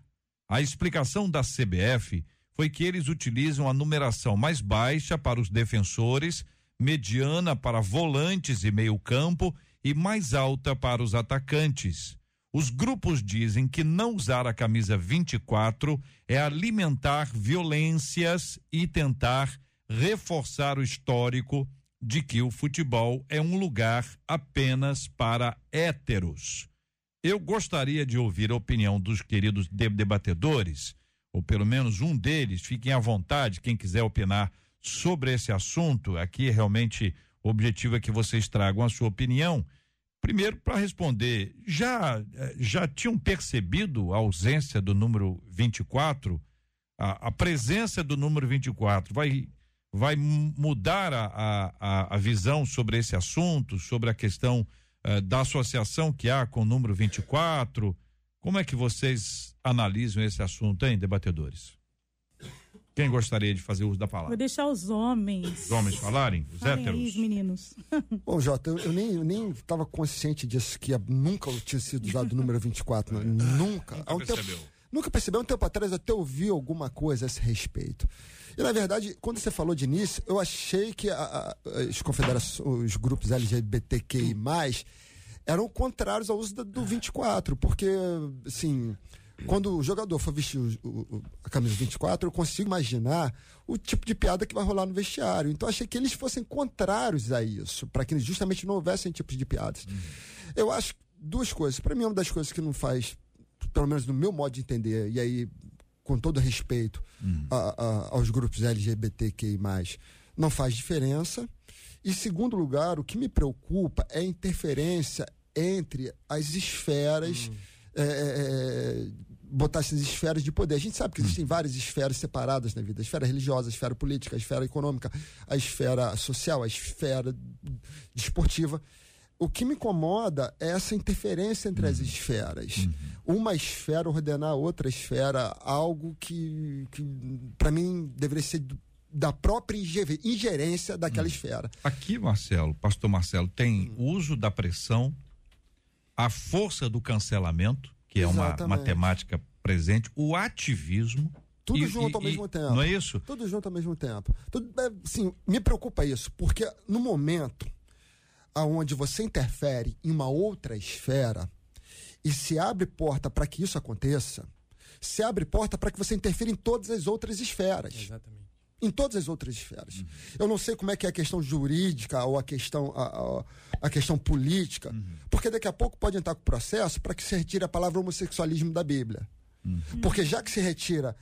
A explicação da CBF foi que eles utilizam a numeração mais baixa para os defensores, mediana para volantes e meio-campo e mais alta para os atacantes. Os grupos dizem que não usar a camisa 24 é alimentar violências e tentar reforçar o histórico de que o futebol é um lugar apenas para héteros. Eu gostaria de ouvir a opinião dos queridos debatedores, ou pelo menos um deles, fiquem à vontade, quem quiser opinar sobre esse assunto. Aqui realmente o objetivo é que vocês tragam a sua opinião. Primeiro, para responder, já eh, já tinham percebido a ausência do número 24? A, a presença do número 24 vai vai mudar a, a, a visão sobre esse assunto, sobre a questão eh, da associação que há com o número 24. Como é que vocês analisam esse assunto, hein, debatedores? Quem gostaria de fazer uso da palavra? Vou deixar os homens. Os homens falarem? Os Falem héteros? Aí, os meninos. *laughs* Bom, Jota, eu, eu nem, eu nem estava consciente disso, que nunca tinha sido usado o número 24. Né? Nunca. Nunca um percebeu. Tempo, nunca percebeu. Um tempo atrás até ouvi alguma coisa a esse respeito. E, na verdade, quando você falou de início, eu achei que a, a, as confederações, os grupos LGBTQI, eram contrários ao uso da, do 24, porque, assim, quando o jogador for vestir o, o, a camisa 24, eu consigo imaginar o tipo de piada que vai rolar no vestiário. Então, achei que eles fossem contrários a isso, para que justamente não houvessem tipos de piadas. Uhum. Eu acho duas coisas. Para mim, uma das coisas que não faz, pelo menos no meu modo de entender, e aí com todo respeito hum. a, a, aos grupos LGBTQI, não faz diferença. E, segundo lugar, o que me preocupa é a interferência entre as esferas hum. é, botar essas esferas de poder. A gente sabe que existem várias esferas separadas na vida: a esfera religiosa, a esfera política, a esfera econômica, a esfera social, a esfera desportiva. O que me incomoda é essa interferência entre as esferas. Uma esfera ordenar outra esfera, algo que, que para mim, deveria ser da própria inge- ingerência daquela esfera. Aqui, Marcelo, pastor Marcelo, tem uso da pressão, a força do cancelamento, que é uma Exatamente. matemática presente, o ativismo. Tudo e- junto e- ao mesmo e- tempo. Não é isso? Tudo junto ao mesmo tempo. Tudo, é, assim, me preocupa isso, porque no momento aonde você interfere em uma outra esfera e se abre porta para que isso aconteça, se abre porta para que você interfira em todas as outras esferas. Exatamente. Em todas as outras esferas. Eu não sei como é que é a questão jurídica ou a questão, a, a- a questão política, porque daqui a pouco pode entrar com processo para que se retire a palavra homossexualismo da Bíblia. Porque já que se retira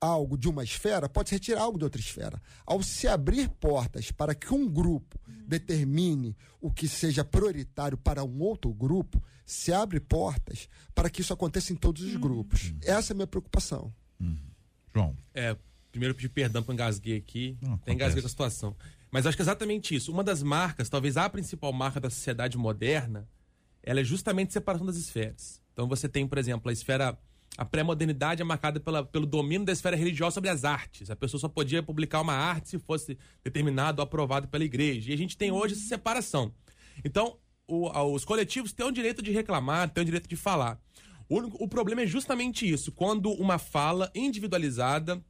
algo de uma esfera, pode se retirar algo de outra esfera. Ao se abrir portas para que um grupo determine o que seja prioritário para um outro grupo, se abre portas para que isso aconteça em todos os grupos. Essa é a minha preocupação. João. É, primeiro pedir perdão por engasguei aqui. Não, Tem engasguei com a situação. Mas acho que é exatamente isso. Uma das marcas, talvez a principal marca da sociedade moderna, ela é justamente a separação das esferas. Então você tem, por exemplo, a esfera. A pré-modernidade é marcada pela, pelo domínio da esfera religiosa sobre as artes. A pessoa só podia publicar uma arte se fosse determinado ou aprovado pela igreja. E a gente tem hoje essa separação. Então, o- os coletivos têm o direito de reclamar, têm o direito de falar. O, o problema é justamente isso. Quando uma fala individualizada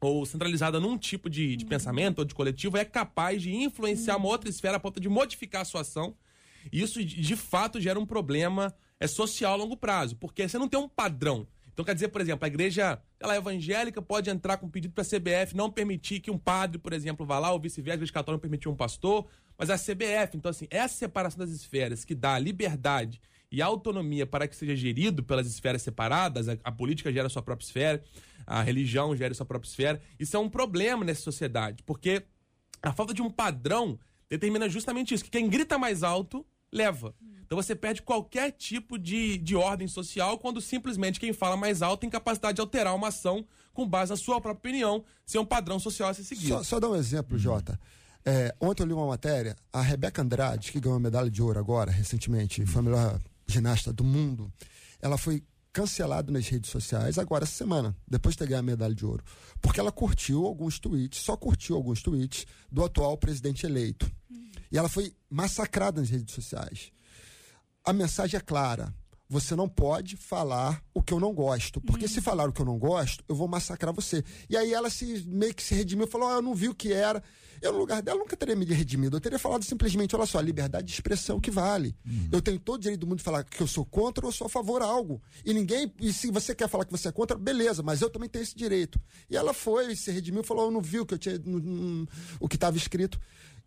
ou centralizada num tipo de, de pensamento ou de coletivo é capaz de influenciar uma outra esfera a ponto de modificar a sua ação. E isso, de de fato, gera um problema é, social a longo prazo, porque você não tem um padrão. Então, quer dizer, por exemplo, a igreja ela é evangélica pode entrar com um pedido para a CBF não permitir que um padre, por exemplo, vá lá, ou vice-versa, a igreja católica não permitir um pastor, mas a CBF. Então, assim, essa separação das esferas que dá liberdade e autonomia para que seja gerido pelas esferas separadas, a, a política gera a sua própria esfera, a religião gera a sua própria esfera, isso é um problema nessa sociedade, porque a falta de um padrão determina justamente isso, que quem grita mais alto leva. Então você perde qualquer tipo de, de ordem social quando simplesmente quem fala mais alto tem capacidade de alterar uma ação com base na sua própria opinião, sem um padrão social a ser seguido. Só, só dar um exemplo, Jota. É, ontem eu li uma matéria, a Rebeca Andrade, que ganhou a medalha de ouro agora, recentemente, foi a melhor ginasta do mundo, ela foi cancelada nas redes sociais agora essa semana, depois de ter ganhado a medalha de ouro, porque ela curtiu alguns tweets, só curtiu alguns tweets do atual presidente eleito. E ela foi massacrada nas redes sociais. A mensagem é clara. Você não pode falar o que eu não gosto. Porque se falar o que eu não gosto, eu vou massacrar você. E aí ela se meio que se redimiu falou: ah, eu não vi o que era. Eu, no lugar dela, nunca teria me redimido. Eu teria falado simplesmente: olha só, a liberdade de expressão é o que vale. Eu tenho todo o direito do mundo de falar que eu sou contra ou sou a favor a algo. E ninguém. E se você quer falar que você é contra, beleza, mas eu também tenho esse direito. E ela foi, se redimiu, falou: eu não vi o que eu tinha. o que estava escrito.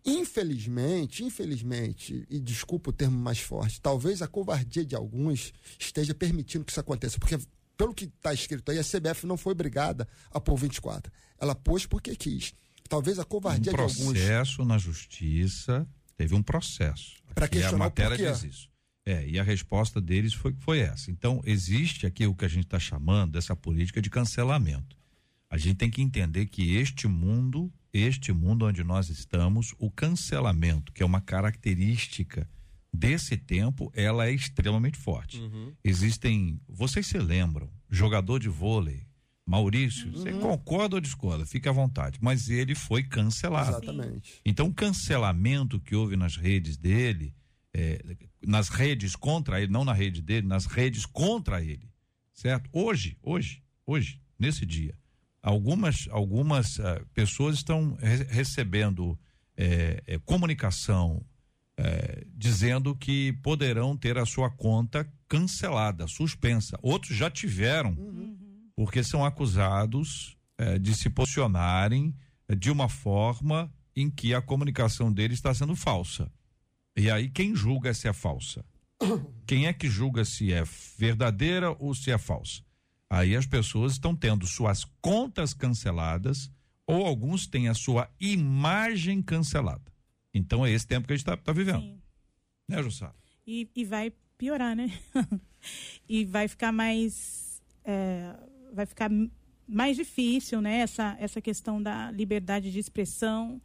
Infelizmente, infelizmente, e desculpa o termo mais forte, talvez a covardia de alguns esteja permitindo que isso aconteça, porque pelo que está escrito aí, a CBF não foi obrigada a pôr 24. Ela pôs porque quis. Talvez a Um covardia de alguns. processo na justiça, teve um processo. Pra Aqui a questionar o matéria diz isso. É, e a resposta deles foi, foi essa. Então, existe aqui o que a gente está chamando dessa política de cancelamento. A gente tem que entender que este mundo, este mundo onde nós estamos, o cancelamento, que é uma característica desse tempo, ela é extremamente forte. Existem, vocês se lembram, jogador de vôlei, Maurício, você concorda ou discorda? Fique à vontade, mas ele foi cancelado. Exatamente. Então, o cancelamento que houve nas redes dele, é, nas redes contra ele, não na rede dele, nas redes contra ele, certo? Hoje, hoje, hoje, nesse dia, algumas, algumas ah, pessoas estão re- recebendo é, é, comunicação é, dizendo que poderão ter a sua conta cancelada, suspensa. Outros já tiveram, porque são acusados eh, de se posicionarem eh, de uma forma em que a comunicação deles está sendo falsa. E aí quem julga se é falsa? Quem é que julga se é verdadeira ou se é falsa? Aí as pessoas estão tendo suas contas canceladas ou alguns têm a sua imagem cancelada. Então é esse tempo que a gente está vivendo. Sim. Né, Jussara? E, e vai piorar, né? *laughs* e vai ficar mais é, vai ficar mais difícil, né? Essa, essa questão da liberdade de expressão,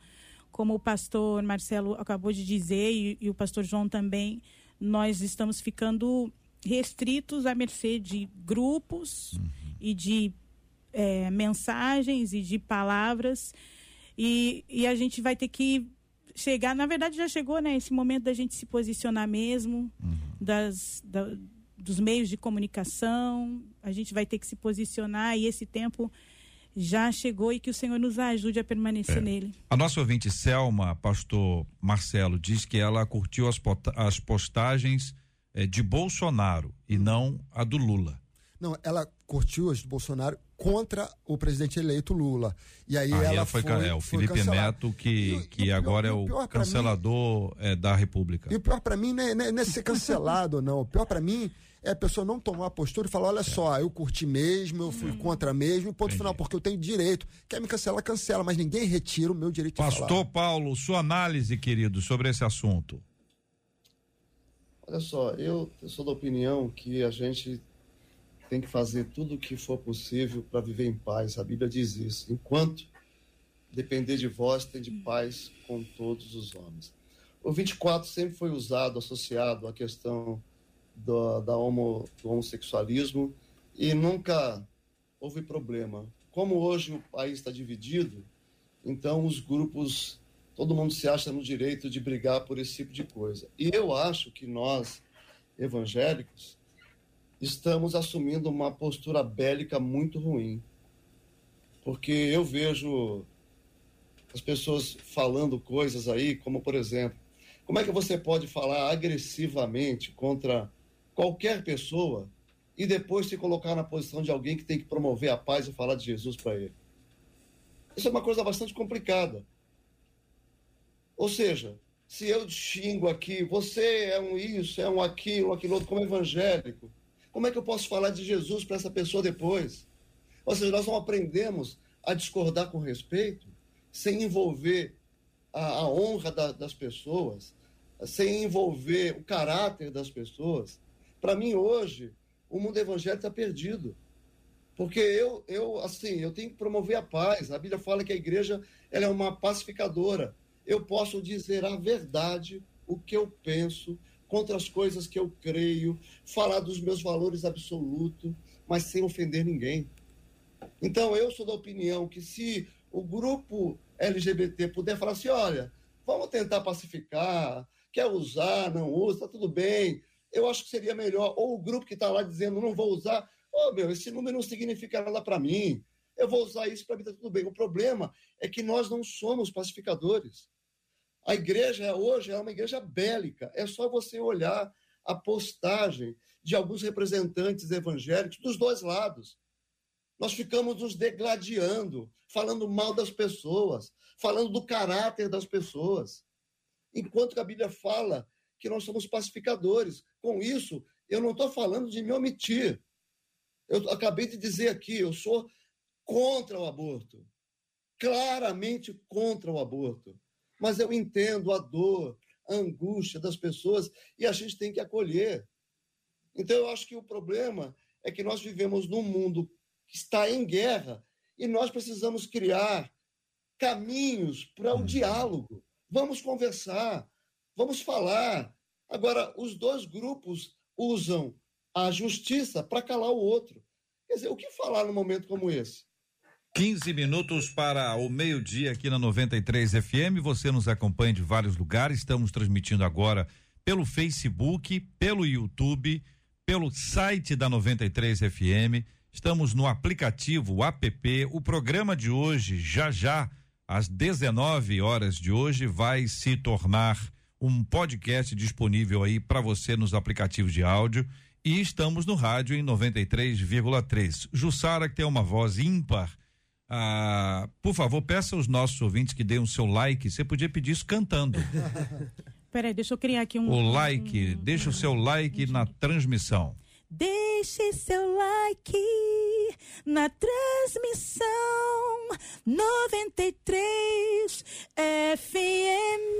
como o pastor Marcelo acabou de dizer e, e o pastor João também, nós estamos ficando restritos à mercê de grupos uhum. e de é, mensagens e de palavras e, e a gente vai ter que chegar, na verdade já chegou, né? Esse momento da gente se posicionar mesmo, uhum. das, da, dos meios de comunicação, a gente vai ter que se posicionar e esse tempo já chegou e que o Senhor nos ajude a permanecer é. nele. A nossa ouvinte Selma, pastor Marcelo, diz que ela curtiu as, as postagens é, de Bolsonaro e não a do Lula. Não, ela curtiu as do Bolsonaro contra o presidente eleito Lula. E aí, aí ela, foi, foi, é, o Felipe Neto que, e, que e agora pior, é o cancelador mim, é, da República. E o pior para mim não é, não é, ser cancelado, não. O pior para mim é a pessoa não tomar a postura e falar: olha é. só, eu curti mesmo, eu fui hum. contra mesmo, ponto Entendi. final, porque eu tenho direito. Quer me cancelar, cancela, mas ninguém retira o meu direito Pastor de falar. Paulo, sua análise, querido, sobre esse assunto. Olha só, eu, eu sou da opinião que a gente tem que fazer tudo o que for possível para viver em paz. A Bíblia diz isso. Enquanto depender de vós, tem de paz com todos os homens. O 24 sempre foi usado, associado à questão do, da homo, do homossexualismo e nunca houve problema. Como hoje o país está dividido, então os grupos, todo mundo se acha no direito de brigar por esse tipo de coisa. E eu acho que nós, evangélicos, estamos assumindo uma postura bélica muito ruim. Porque eu vejo as pessoas falando coisas aí, como por exemplo, como é que você pode falar agressivamente contra qualquer pessoa e depois se colocar na posição de alguém que tem que promover a paz e falar de Jesus para ele? Isso é uma coisa bastante complicada. Ou seja, se eu xingo aqui, você é um isso, é um aquilo, aquilo outro, como evangélico, como é que eu posso falar de Jesus para essa pessoa depois? Ou seja, nós não aprendemos a discordar com respeito, sem envolver a, a honra da, das pessoas, sem envolver o caráter das pessoas. Para mim, hoje, o mundo evangélico está perdido. Porque eu, eu, assim, eu tenho que promover a paz. A Bíblia fala que a igreja ela é uma pacificadora. Eu posso dizer a verdade, o que eu penso, contra as coisas que eu creio, falar dos meus valores absolutos, mas sem ofender ninguém. Então, eu sou da opinião que se o grupo LGBT puder falar assim: olha, vamos tentar pacificar, quer usar, não usa, tá tudo bem. Eu acho que seria melhor. Ou o grupo que está lá dizendo: não vou usar, oh, meu, esse número não significa nada para mim. Eu vou usar isso para mim, tá tudo bem. O problema é que nós não somos pacificadores. A igreja hoje é uma igreja bélica. É só você olhar a postagem de alguns representantes evangélicos dos dois lados. Nós ficamos nos degladiando, falando mal das pessoas, falando do caráter das pessoas. Enquanto que a Bíblia fala que nós somos pacificadores. Com isso, eu não estou falando de me omitir. Eu acabei de dizer aqui, eu sou contra o aborto. Claramente contra o aborto mas eu entendo a dor, a angústia das pessoas e a gente tem que acolher. Então, eu acho que o problema é que nós vivemos num mundo que está em guerra e nós precisamos criar caminhos para o uhum. diálogo. Vamos conversar, vamos falar. Agora, os dois grupos usam a justiça para calar o outro. Quer dizer, o que falar num momento como esse? 15 minutos para o meio-dia aqui na 93 FM. Você nos acompanha de vários lugares. Estamos transmitindo agora pelo Facebook, pelo YouTube, pelo site da 93 FM. Estamos no aplicativo app. O programa de hoje, já já, às 19 horas de hoje, vai se tornar um podcast disponível aí para você nos aplicativos de áudio. E estamos no rádio em 93,3. Jussara, que tem uma voz ímpar ah, por favor, peça aos nossos ouvintes que deem o seu like. Você podia pedir isso cantando. *laughs* Peraí, deixa eu criar aqui um. O like, um, deixa o seu like na transmissão. Deixe seu like na transmissão 93 FM.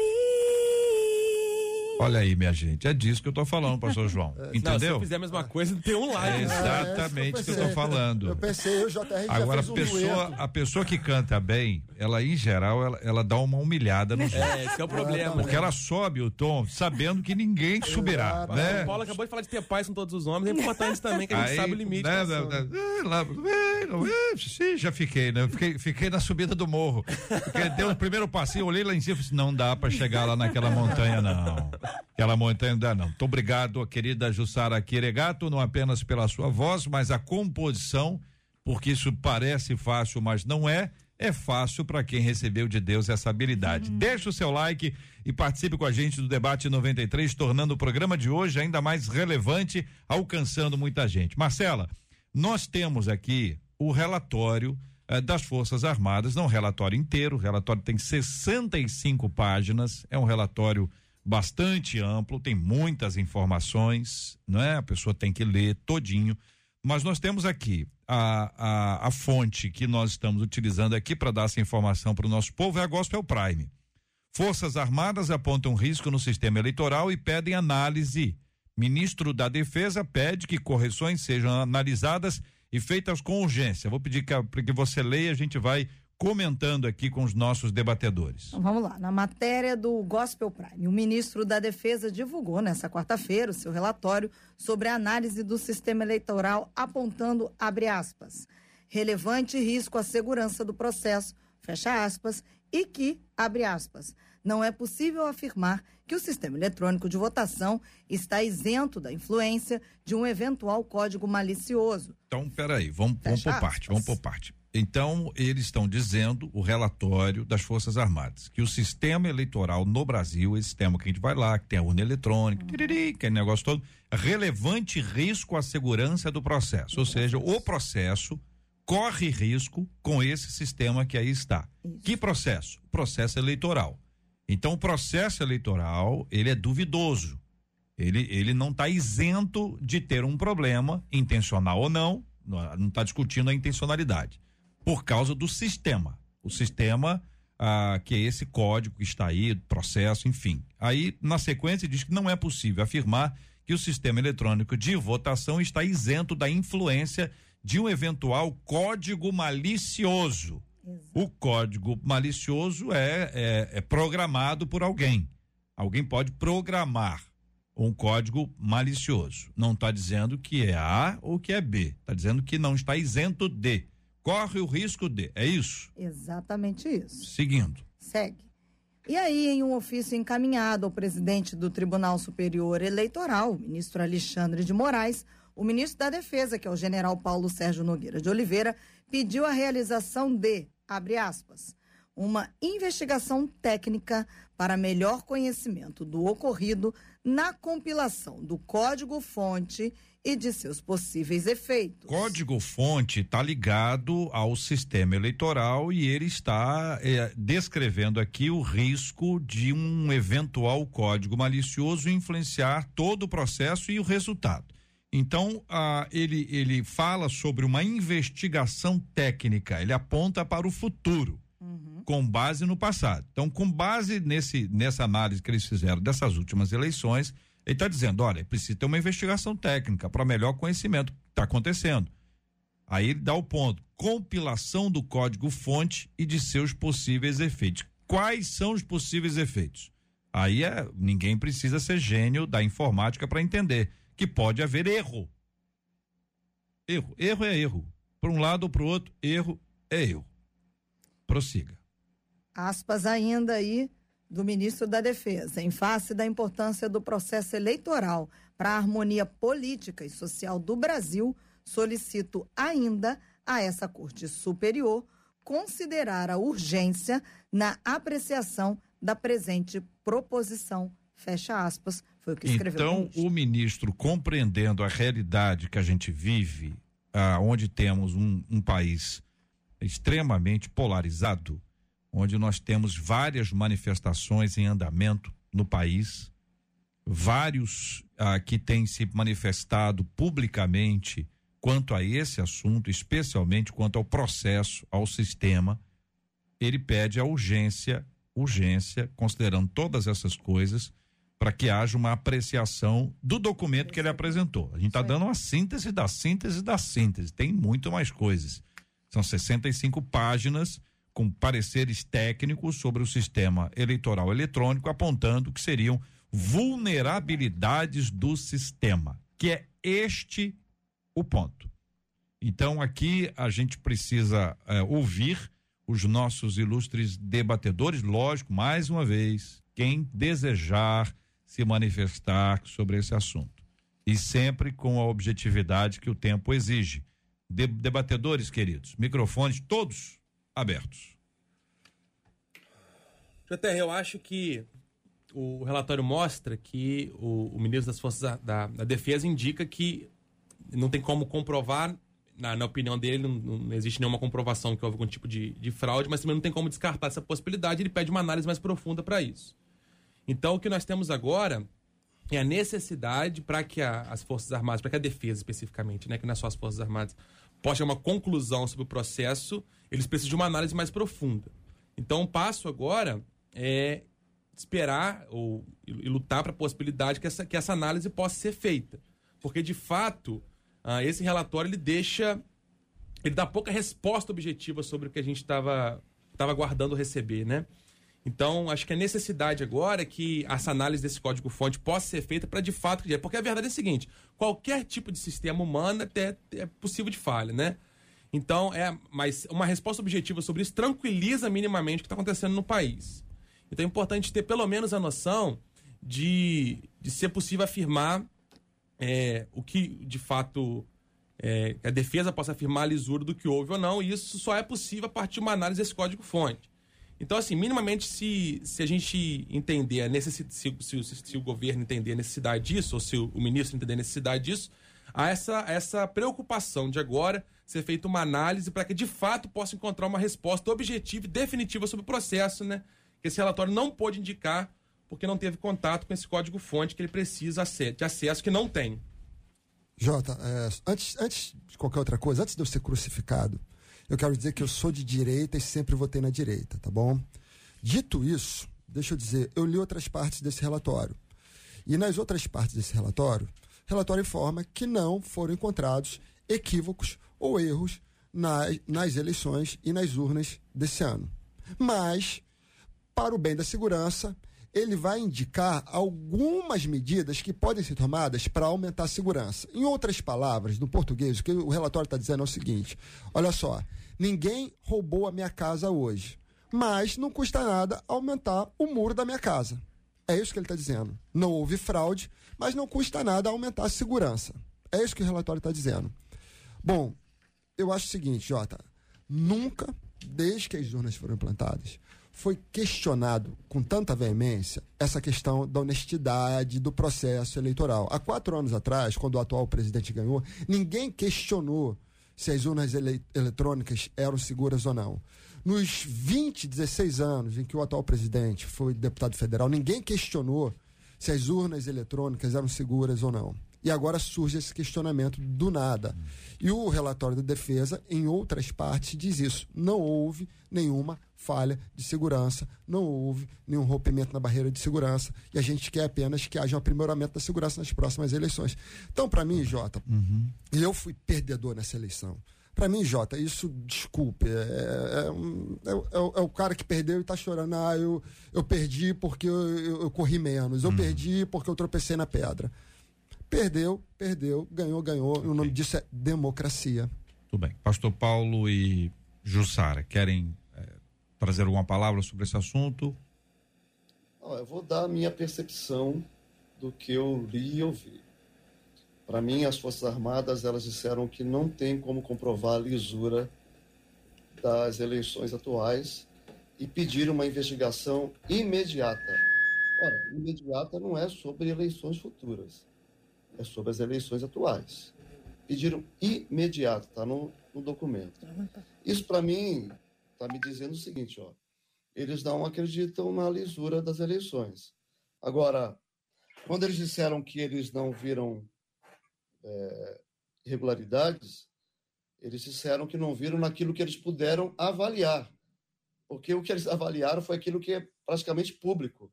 Olha aí, minha gente, é disso que eu tô falando, pastor *laughs* João. Não, se Entendeu? eu fizer a mesma coisa, tem um like. É né? exatamente o que eu tô falando. Eu pensei, eu, já Agora, a fez um pessoa, a pessoa que canta bem, ela, em geral, ela, ela dá uma humilhada nos outros. É, esse é o problema. Porque né? ela sobe o tom sabendo que ninguém subirá, Exato. né? O Paulo acabou de falar de ter paz com todos os homens, é importante *laughs* também que a gente Aí, sabe o limite. né, né, ação. né, eh, lá, eh, não, eh, sim, já fiquei, né? Fiquei, fiquei na subida do morro. Porque deu o primeiro passinho, olhei lá em cima e falei assim, não dá pra chegar lá naquela montanha, não. Aquela montanha não dá, não. Muito obrigado, querida Jussara Quiregato, não apenas pela sua voz, mas a composição, porque isso parece fácil, mas não é. É fácil para quem recebeu de Deus essa habilidade. Deixa o seu like e participe com a gente do debate 93, tornando o programa de hoje ainda mais relevante, alcançando muita gente. Marcela, nós temos aqui o relatório eh, das Forças Armadas, não o relatório inteiro, o relatório tem 65 páginas, é um relatório bastante amplo, tem muitas informações, não é? A pessoa tem que ler todinho. Mas nós temos aqui a, a, a fonte que nós estamos utilizando aqui para dar essa informação para o nosso povo é a Gospel Prime. Forças Armadas apontam risco no sistema eleitoral e pedem análise. Ministro da Defesa pede que correções sejam analisadas e feitas com urgência. Vou pedir para que você leia, a gente vai comentando aqui com os nossos debatedores. Então, vamos lá. Na matéria do Gospel Prime, o ministro da Defesa divulgou nesta quarta-feira o seu relatório sobre a análise do sistema eleitoral, apontando, abre aspas, relevante risco à segurança do processo, fecha aspas, e que, abre aspas, não é possível afirmar que o sistema eletrônico de votação está isento da influência de um eventual código malicioso. Então, peraí, vamos, vamos por parte, vamos por parte. Então, eles estão dizendo, o relatório das Forças Armadas, que o sistema eleitoral no Brasil, esse sistema que a gente vai lá, que tem a urna eletrônica, tiriri, que é negócio todo, relevante risco à segurança do processo. Ou seja, o processo corre risco com esse sistema que aí está. Isso. Que processo? Processo eleitoral. Então, o processo eleitoral, ele é duvidoso. Ele, ele não está isento de ter um problema, intencional ou não, não está discutindo a intencionalidade, por causa do sistema. O sistema, ah, que é esse código que está aí, processo, enfim. Aí, na sequência, diz que não é possível afirmar que o sistema eletrônico de votação está isento da influência de um eventual código malicioso. O código malicioso é, é, é programado por alguém. Alguém pode programar um código malicioso. Não está dizendo que é A ou que é B. Está dizendo que não está isento de. Corre o risco de. É isso? Exatamente isso. Seguindo. Segue. E aí, em um ofício encaminhado ao presidente do Tribunal Superior Eleitoral, o ministro Alexandre de Moraes, o ministro da Defesa, que é o general Paulo Sérgio Nogueira de Oliveira, pediu a realização de, abre aspas, uma investigação técnica para melhor conhecimento do ocorrido na compilação do código-fonte e de seus possíveis efeitos. Código-fonte está ligado ao sistema eleitoral e ele está eh, descrevendo aqui o risco de um eventual código malicioso influenciar todo o processo e o resultado. Então, ah, ele, ele fala sobre uma investigação técnica, ele aponta para o futuro, com base no passado. Então, com base nesse, nessa análise que eles fizeram dessas últimas eleições, ele está dizendo: olha, precisa ter uma investigação técnica para melhor conhecimento que está acontecendo. Aí ele dá o ponto: compilação do código-fonte e de seus possíveis efeitos. Quais são os possíveis efeitos? Aí é, ninguém precisa ser gênio da informática para entender que pode haver erro. Erro. Erro é erro. Para um lado ou para o outro, erro é erro. Prossiga. aspas ainda aí do ministro da Defesa, em face da importância do processo eleitoral para a harmonia política e social do Brasil, solicito ainda a essa Corte Superior considerar a urgência na apreciação da presente proposição. Fecha aspas, foi o que escreveu o Então, ministro. o ministro, compreendendo a realidade que a gente vive, ah, onde temos um, um país extremamente polarizado, onde nós temos várias manifestações em andamento no país, vários ah, que têm se manifestado publicamente quanto a esse assunto, especialmente quanto ao processo, ao sistema, ele pede a urgência, urgência, considerando todas essas coisas, para que haja uma apreciação do documento que ele apresentou. A gente está dando uma síntese da síntese da síntese. Tem muito mais coisas. São 65 páginas com pareceres técnicos sobre o sistema eleitoral eletrônico, apontando que seriam vulnerabilidades do sistema, que é este o ponto. Então aqui a gente precisa é, ouvir os nossos ilustres debatedores, lógico, mais uma vez, quem desejar se manifestar sobre esse assunto. E sempre com a objetividade que o tempo exige. De, debatedores queridos, microfones todos abertos. JR, eu acho que o relatório mostra que o, o ministro das Forças da, da, da, Defesa indica que não tem como comprovar, na, na opinião dele, não, não, existe nenhuma comprovação que houve algum tipo de, de fraude, mas também não tem como descartar essa possibilidade. Ele pede uma análise mais profunda para isso. Então, o que nós temos agora é a necessidade para que a, as Forças Armadas, para que a defesa especificamente, né, que não é só as Forças Armadas, possa uma conclusão sobre o processo, eles precisam de uma análise mais profunda. Então, o passo agora é esperar ou, e lutar para a possibilidade que essa, que essa análise possa ser feita. Porque, de fato, uh, esse relatório ele deixa. Ele dá pouca resposta objetiva sobre o que a gente estava aguardando receber, né? Então, acho que a necessidade agora é que essa análise desse código-fonte possa ser feita para de fato. Porque a verdade é a seguinte: qualquer tipo de sistema humano é, é possível de falha, né? Então, é, mas uma resposta objetiva sobre isso tranquiliza minimamente o que está acontecendo no país. Então é importante ter pelo menos a noção de, de ser possível afirmar é, o que de fato é, a defesa possa afirmar a lisura do que houve ou não, e isso só é possível a partir de uma análise desse código-fonte. Então, assim, minimamente, se, se a gente entender a necessidade, se, se, se, o governo entender a necessidade disso, ou se o, o ministro entender a necessidade disso, há essa, essa preocupação de agora ser feita uma análise para que de fato possa encontrar uma resposta objetiva e definitiva sobre o processo, né? que esse relatório não pôde indicar porque não teve contato com esse código-fonte que ele precisa de acesso, que não tem. Jota, é, antes, antes de qualquer outra coisa, antes de eu ser crucificado, eu quero dizer que eu sou de direita e sempre votei na direita, tá bom? Dito isso, deixa eu dizer, eu li outras partes desse relatório. E nas outras partes desse relatório, o relatório informa que não foram encontrados equívocos ou erros nas, nas eleições e nas urnas desse ano. Mas para o bem da segurança, ele vai indicar algumas medidas que podem ser tomadas para aumentar a segurança. Em outras palavras, no português, o que o relatório está dizendo é o seguinte: olha só, ninguém roubou a minha casa hoje, mas não custa nada aumentar o muro da minha casa. É isso que ele está dizendo. Não houve fraude, mas não custa nada aumentar a segurança. É isso que o relatório está dizendo. Bom, eu acho o seguinte, Jota. Nunca, desde que as urnas foram implantadas, foi questionado com tanta veemência essa questão da honestidade do processo eleitoral. Há quatro anos atrás, quando o atual presidente ganhou, ninguém questionou se as urnas ele eletrônicas eram seguras ou não. Nos 20, 16 anos em que o atual presidente foi deputado federal, ninguém questionou se as urnas eletrônicas eram seguras ou não. E agora surge esse questionamento do nada. E o relatório da defesa, em outras partes, diz isso. Não houve nenhuma falha de segurança, não houve nenhum rompimento na barreira de segurança. E a gente quer apenas que haja um aprimoramento da segurança nas próximas eleições. Então, para mim, Jota, uhum. eu fui perdedor nessa eleição. Para mim, Jota, isso, desculpe, é, é, é, é, o cara que perdeu e está chorando. Ah, eu, eu perdi porque eu, eu, eu corri menos. Eu uhum. perdi porque eu tropecei na pedra. Perdeu, perdeu, ganhou, ganhou. Okay. O nome disso é democracia. Tudo bem. Pastor Paulo e Jussara, querem é, trazer alguma palavra sobre esse assunto? eu vou dar a minha percepção do que eu li e ouvi. Para mim, as Forças Armadas elas disseram que não tem como comprovar a lisura das eleições atuais e pediram uma investigação imediata. Ora, imediata não é sobre eleições futuras é sobre as eleições atuais. Pediram imediato, está no, no, documento. Isso, para mim, está me dizendo o seguinte: ó, eles não acreditam na lisura das eleições. Agora, quando eles disseram que eles não viram é, irregularidades, eles disseram que não viram naquilo que eles puderam avaliar. Porque o que eles avaliaram foi aquilo que é praticamente público.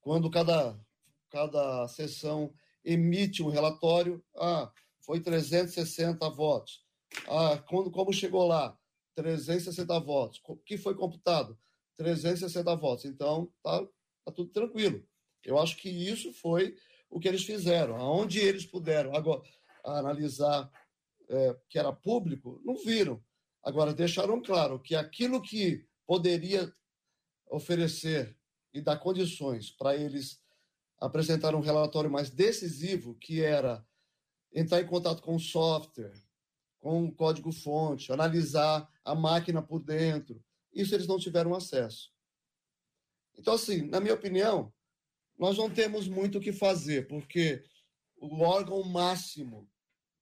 Quando cada cada sessão emite um relatório. Ah, foi 360 votos. Ah, quando, como chegou lá? 360 votos. O que foi computado? 360 votos. Então, tá, tá tudo tranquilo. Eu acho que isso foi o que eles fizeram. Aonde eles puderam agora analisar é, que era público, não viram. Agora, deixaram claro que aquilo que poderia oferecer e dar condições para eles apresentar um relatório mais decisivo, que era entrar em contato com o software, com o código-fonte, analisar a máquina por dentro. Isso eles não tiveram acesso. Então, assim, na minha opinião, nós não temos muito o que fazer, porque o órgão máximo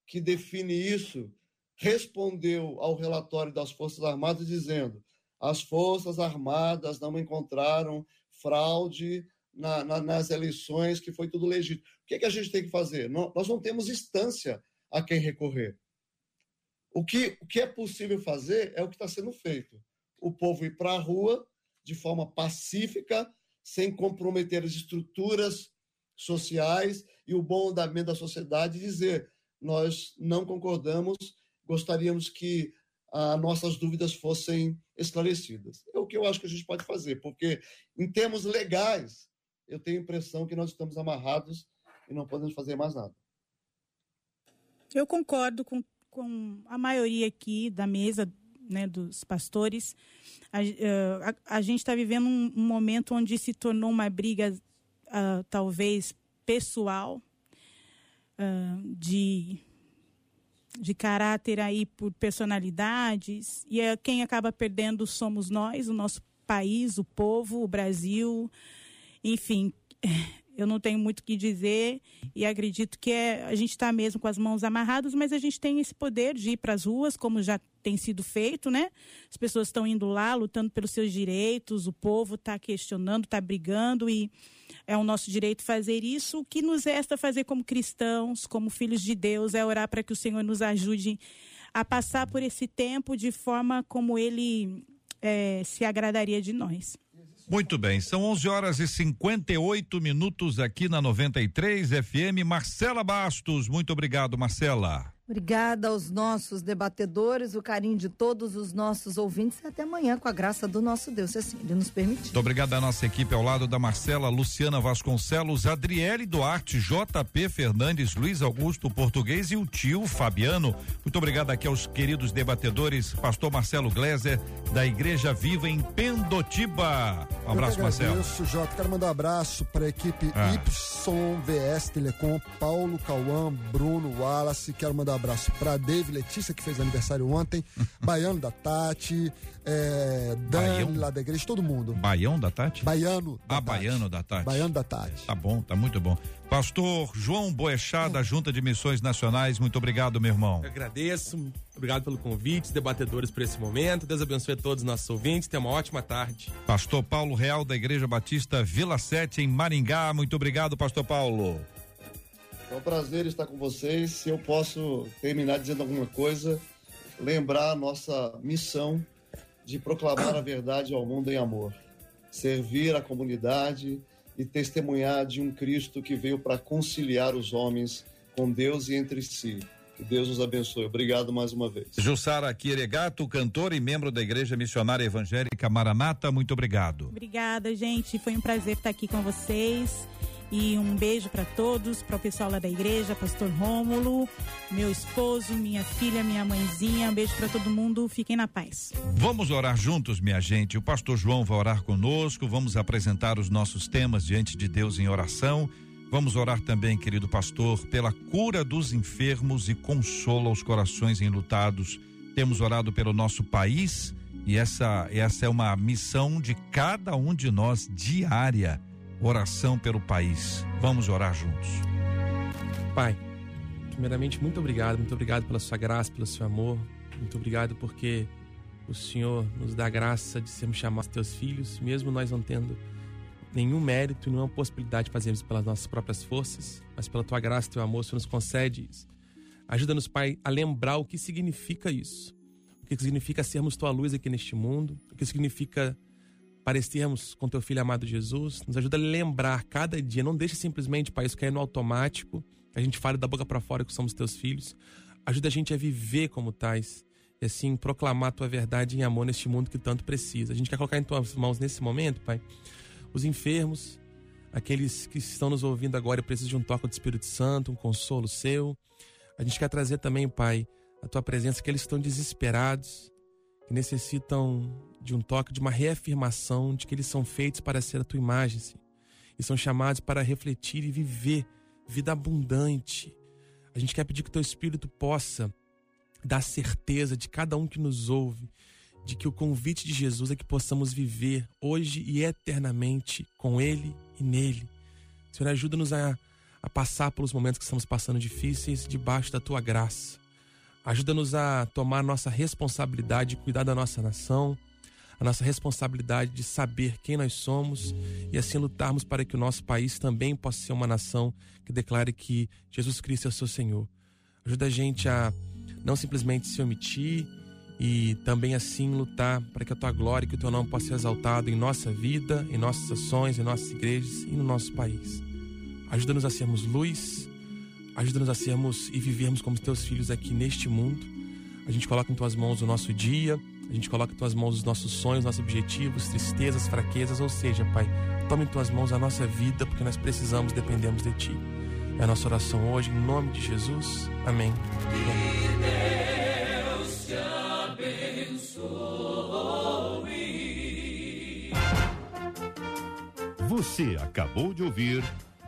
que define isso respondeu ao relatório das Forças Armadas dizendo: as Forças Armadas não encontraram fraude na, na, nas eleições, que foi tudo legítimo. O que, é que a gente tem que fazer? Não, nós não temos instância a quem recorrer. O que, o que é possível fazer é o que está sendo feito. O povo ir para a rua de forma pacífica, sem comprometer as estruturas sociais e o bom andamento da sociedade, dizer: nós não concordamos, gostaríamos que as nossas dúvidas fossem esclarecidas. É o que eu acho que a gente pode fazer, porque em termos legais, eu tenho a impressão que nós estamos amarrados e não podemos fazer mais nada. Eu concordo com, com a maioria aqui da mesa, né, dos pastores. A, eh, a, a gente está vivendo um, um, momento onde se tornou uma briga, uh, talvez, pessoal, uh, de de caráter aí por personalidades e é, quem acaba perdendo somos nós, o nosso país, o povo, o Brasil, enfim. *laughs* Eu não tenho muito o que dizer e acredito que é, a gente está mesmo com as mãos amarradas, mas a gente tem esse poder de ir para as ruas, como já tem sido feito, né? As pessoas estão indo lá, lutando pelos seus direitos, o povo está questionando, está brigando e é o nosso direito fazer isso. O que nos resta fazer como cristãos, como filhos de Deus, é orar para que o Senhor nos ajude a passar por esse tempo de forma como Ele é, se agradaria de nós. Muito bem, são 11 horas e 58 minutos aqui na 93 FM. Marcela Bastos, muito obrigado, Marcela. Obrigada aos nossos debatedores, o carinho de todos os nossos ouvintes e até amanhã com a graça do nosso Deus, se assim ele nos permitir. Muito obrigado à nossa equipe ao lado da Marcela, Luciana Vasconcelos, Adriele Duarte, JP Fernandes, Luiz Augusto Português e o tio Fabiano. Muito obrigado aqui aos queridos debatedores, pastor Marcelo Gleiser, da Igreja Viva em Pendotiba. Um abraço, Marcelo. Isso, Jota. Quero mandar um abraço para a equipe ah. YVS Telecom, Paulo Cauã, Bruno Wallace. Quero mandar abraço para Dave Letícia, que fez aniversário ontem, *laughs* Baiano da Tati, é, Dani lá da igreja, todo mundo. Baião da Tati? Baiano. Da ah, Tati. Baiano da Tati. Baiano da Tati. Tá bom, tá muito bom. Pastor João Boechat, da Junta de Missões Nacionais, muito obrigado, meu irmão. Eu agradeço, obrigado pelo convite, debatedores por esse momento. Deus abençoe a todos os nossos ouvintes. Tenha uma ótima tarde. Pastor Paulo Real, da Igreja Batista Vila Sete, em Maringá. Muito obrigado, Pastor Paulo. É um prazer estar com vocês. Se eu posso terminar dizendo alguma coisa, lembrar a nossa missão de proclamar a verdade ao mundo em amor, servir a comunidade e testemunhar de um Cristo que veio para conciliar os homens com Deus e entre si. Que Deus nos abençoe. Obrigado mais uma vez. Jussara Quiregato, cantor e membro da Igreja Missionária Evangélica Maranata, muito obrigado. Obrigada, gente. Foi um prazer estar aqui com vocês. E um beijo para todos, para o pessoal lá da igreja, Pastor Rômulo, meu esposo, minha filha, minha mãezinha. Um beijo para todo mundo. Fiquem na paz. Vamos orar juntos, minha gente. O pastor João vai orar conosco. Vamos apresentar os nossos temas diante de Deus em oração. Vamos orar também, querido pastor, pela cura dos enfermos e consola os corações enlutados. Temos orado pelo nosso país e essa, essa é uma missão de cada um de nós diária oração pelo país. Vamos orar juntos. Pai, primeiramente, muito obrigado, muito obrigado pela sua graça, pelo seu amor. Muito obrigado porque o Senhor nos dá a graça de sermos chamados teus filhos, mesmo nós não tendo nenhum mérito, nenhuma possibilidade de fazermos pelas nossas próprias forças, mas pela tua graça e teu amor, o Senhor nos concede isso. Ajuda-nos, Pai, a lembrar o que significa isso. O que significa sermos tua luz aqui neste mundo, o que significa parecermos com teu filho amado Jesus. Nos ajuda a lembrar cada dia. Não deixe simplesmente, Pai, isso cair no automático. A gente fale da boca para fora que somos teus filhos. Ajuda a gente a viver como tais. E assim, proclamar tua verdade em amor neste mundo que tanto precisa. A gente quer colocar em tuas mãos nesse momento, Pai, os enfermos, aqueles que estão nos ouvindo agora e precisam de um toque do Espírito Santo, um consolo seu. A gente quer trazer também, Pai, a tua presença, que estão desesperados, que necessitam de um toque, de uma reafirmação de que eles são feitos para ser a tua imagem, Senhor. E são chamados para refletir e viver vida abundante. A gente quer pedir que o teu Espírito possa dar certeza de cada um que nos ouve, de que o convite de Jesus é que possamos viver hoje e eternamente com Ele e nele. Senhor, ajuda-nos a, a passar pelos momentos que estamos passando difíceis debaixo da tua graça. Ajuda-nos a tomar nossa responsabilidade de cuidar da nossa nação, a nossa responsabilidade de saber quem nós somos e assim lutarmos para que o nosso país também possa ser uma nação que declare que Jesus Cristo é o seu Senhor. Ajuda a gente a não simplesmente se omitir e também assim lutar para que a tua glória e que o teu nome possa ser exaltado em nossa vida, em nossas ações, em nossas igrejas e no nosso país. Ajuda-nos a sermos luz, ajuda-nos a sermos e vivermos como teus filhos aqui neste mundo. A gente coloca em tuas mãos o nosso dia, a gente coloca em tuas mãos os nossos sonhos, nossos objetivos, tristezas, fraquezas, ou seja, Pai, toma em tuas mãos a nossa vida, porque nós precisamos, dependemos de Ti. É a nossa oração hoje, em nome de Jesus. Amém. Que Deus te abençoe. Você acabou de ouvir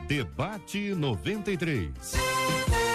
Debate 93.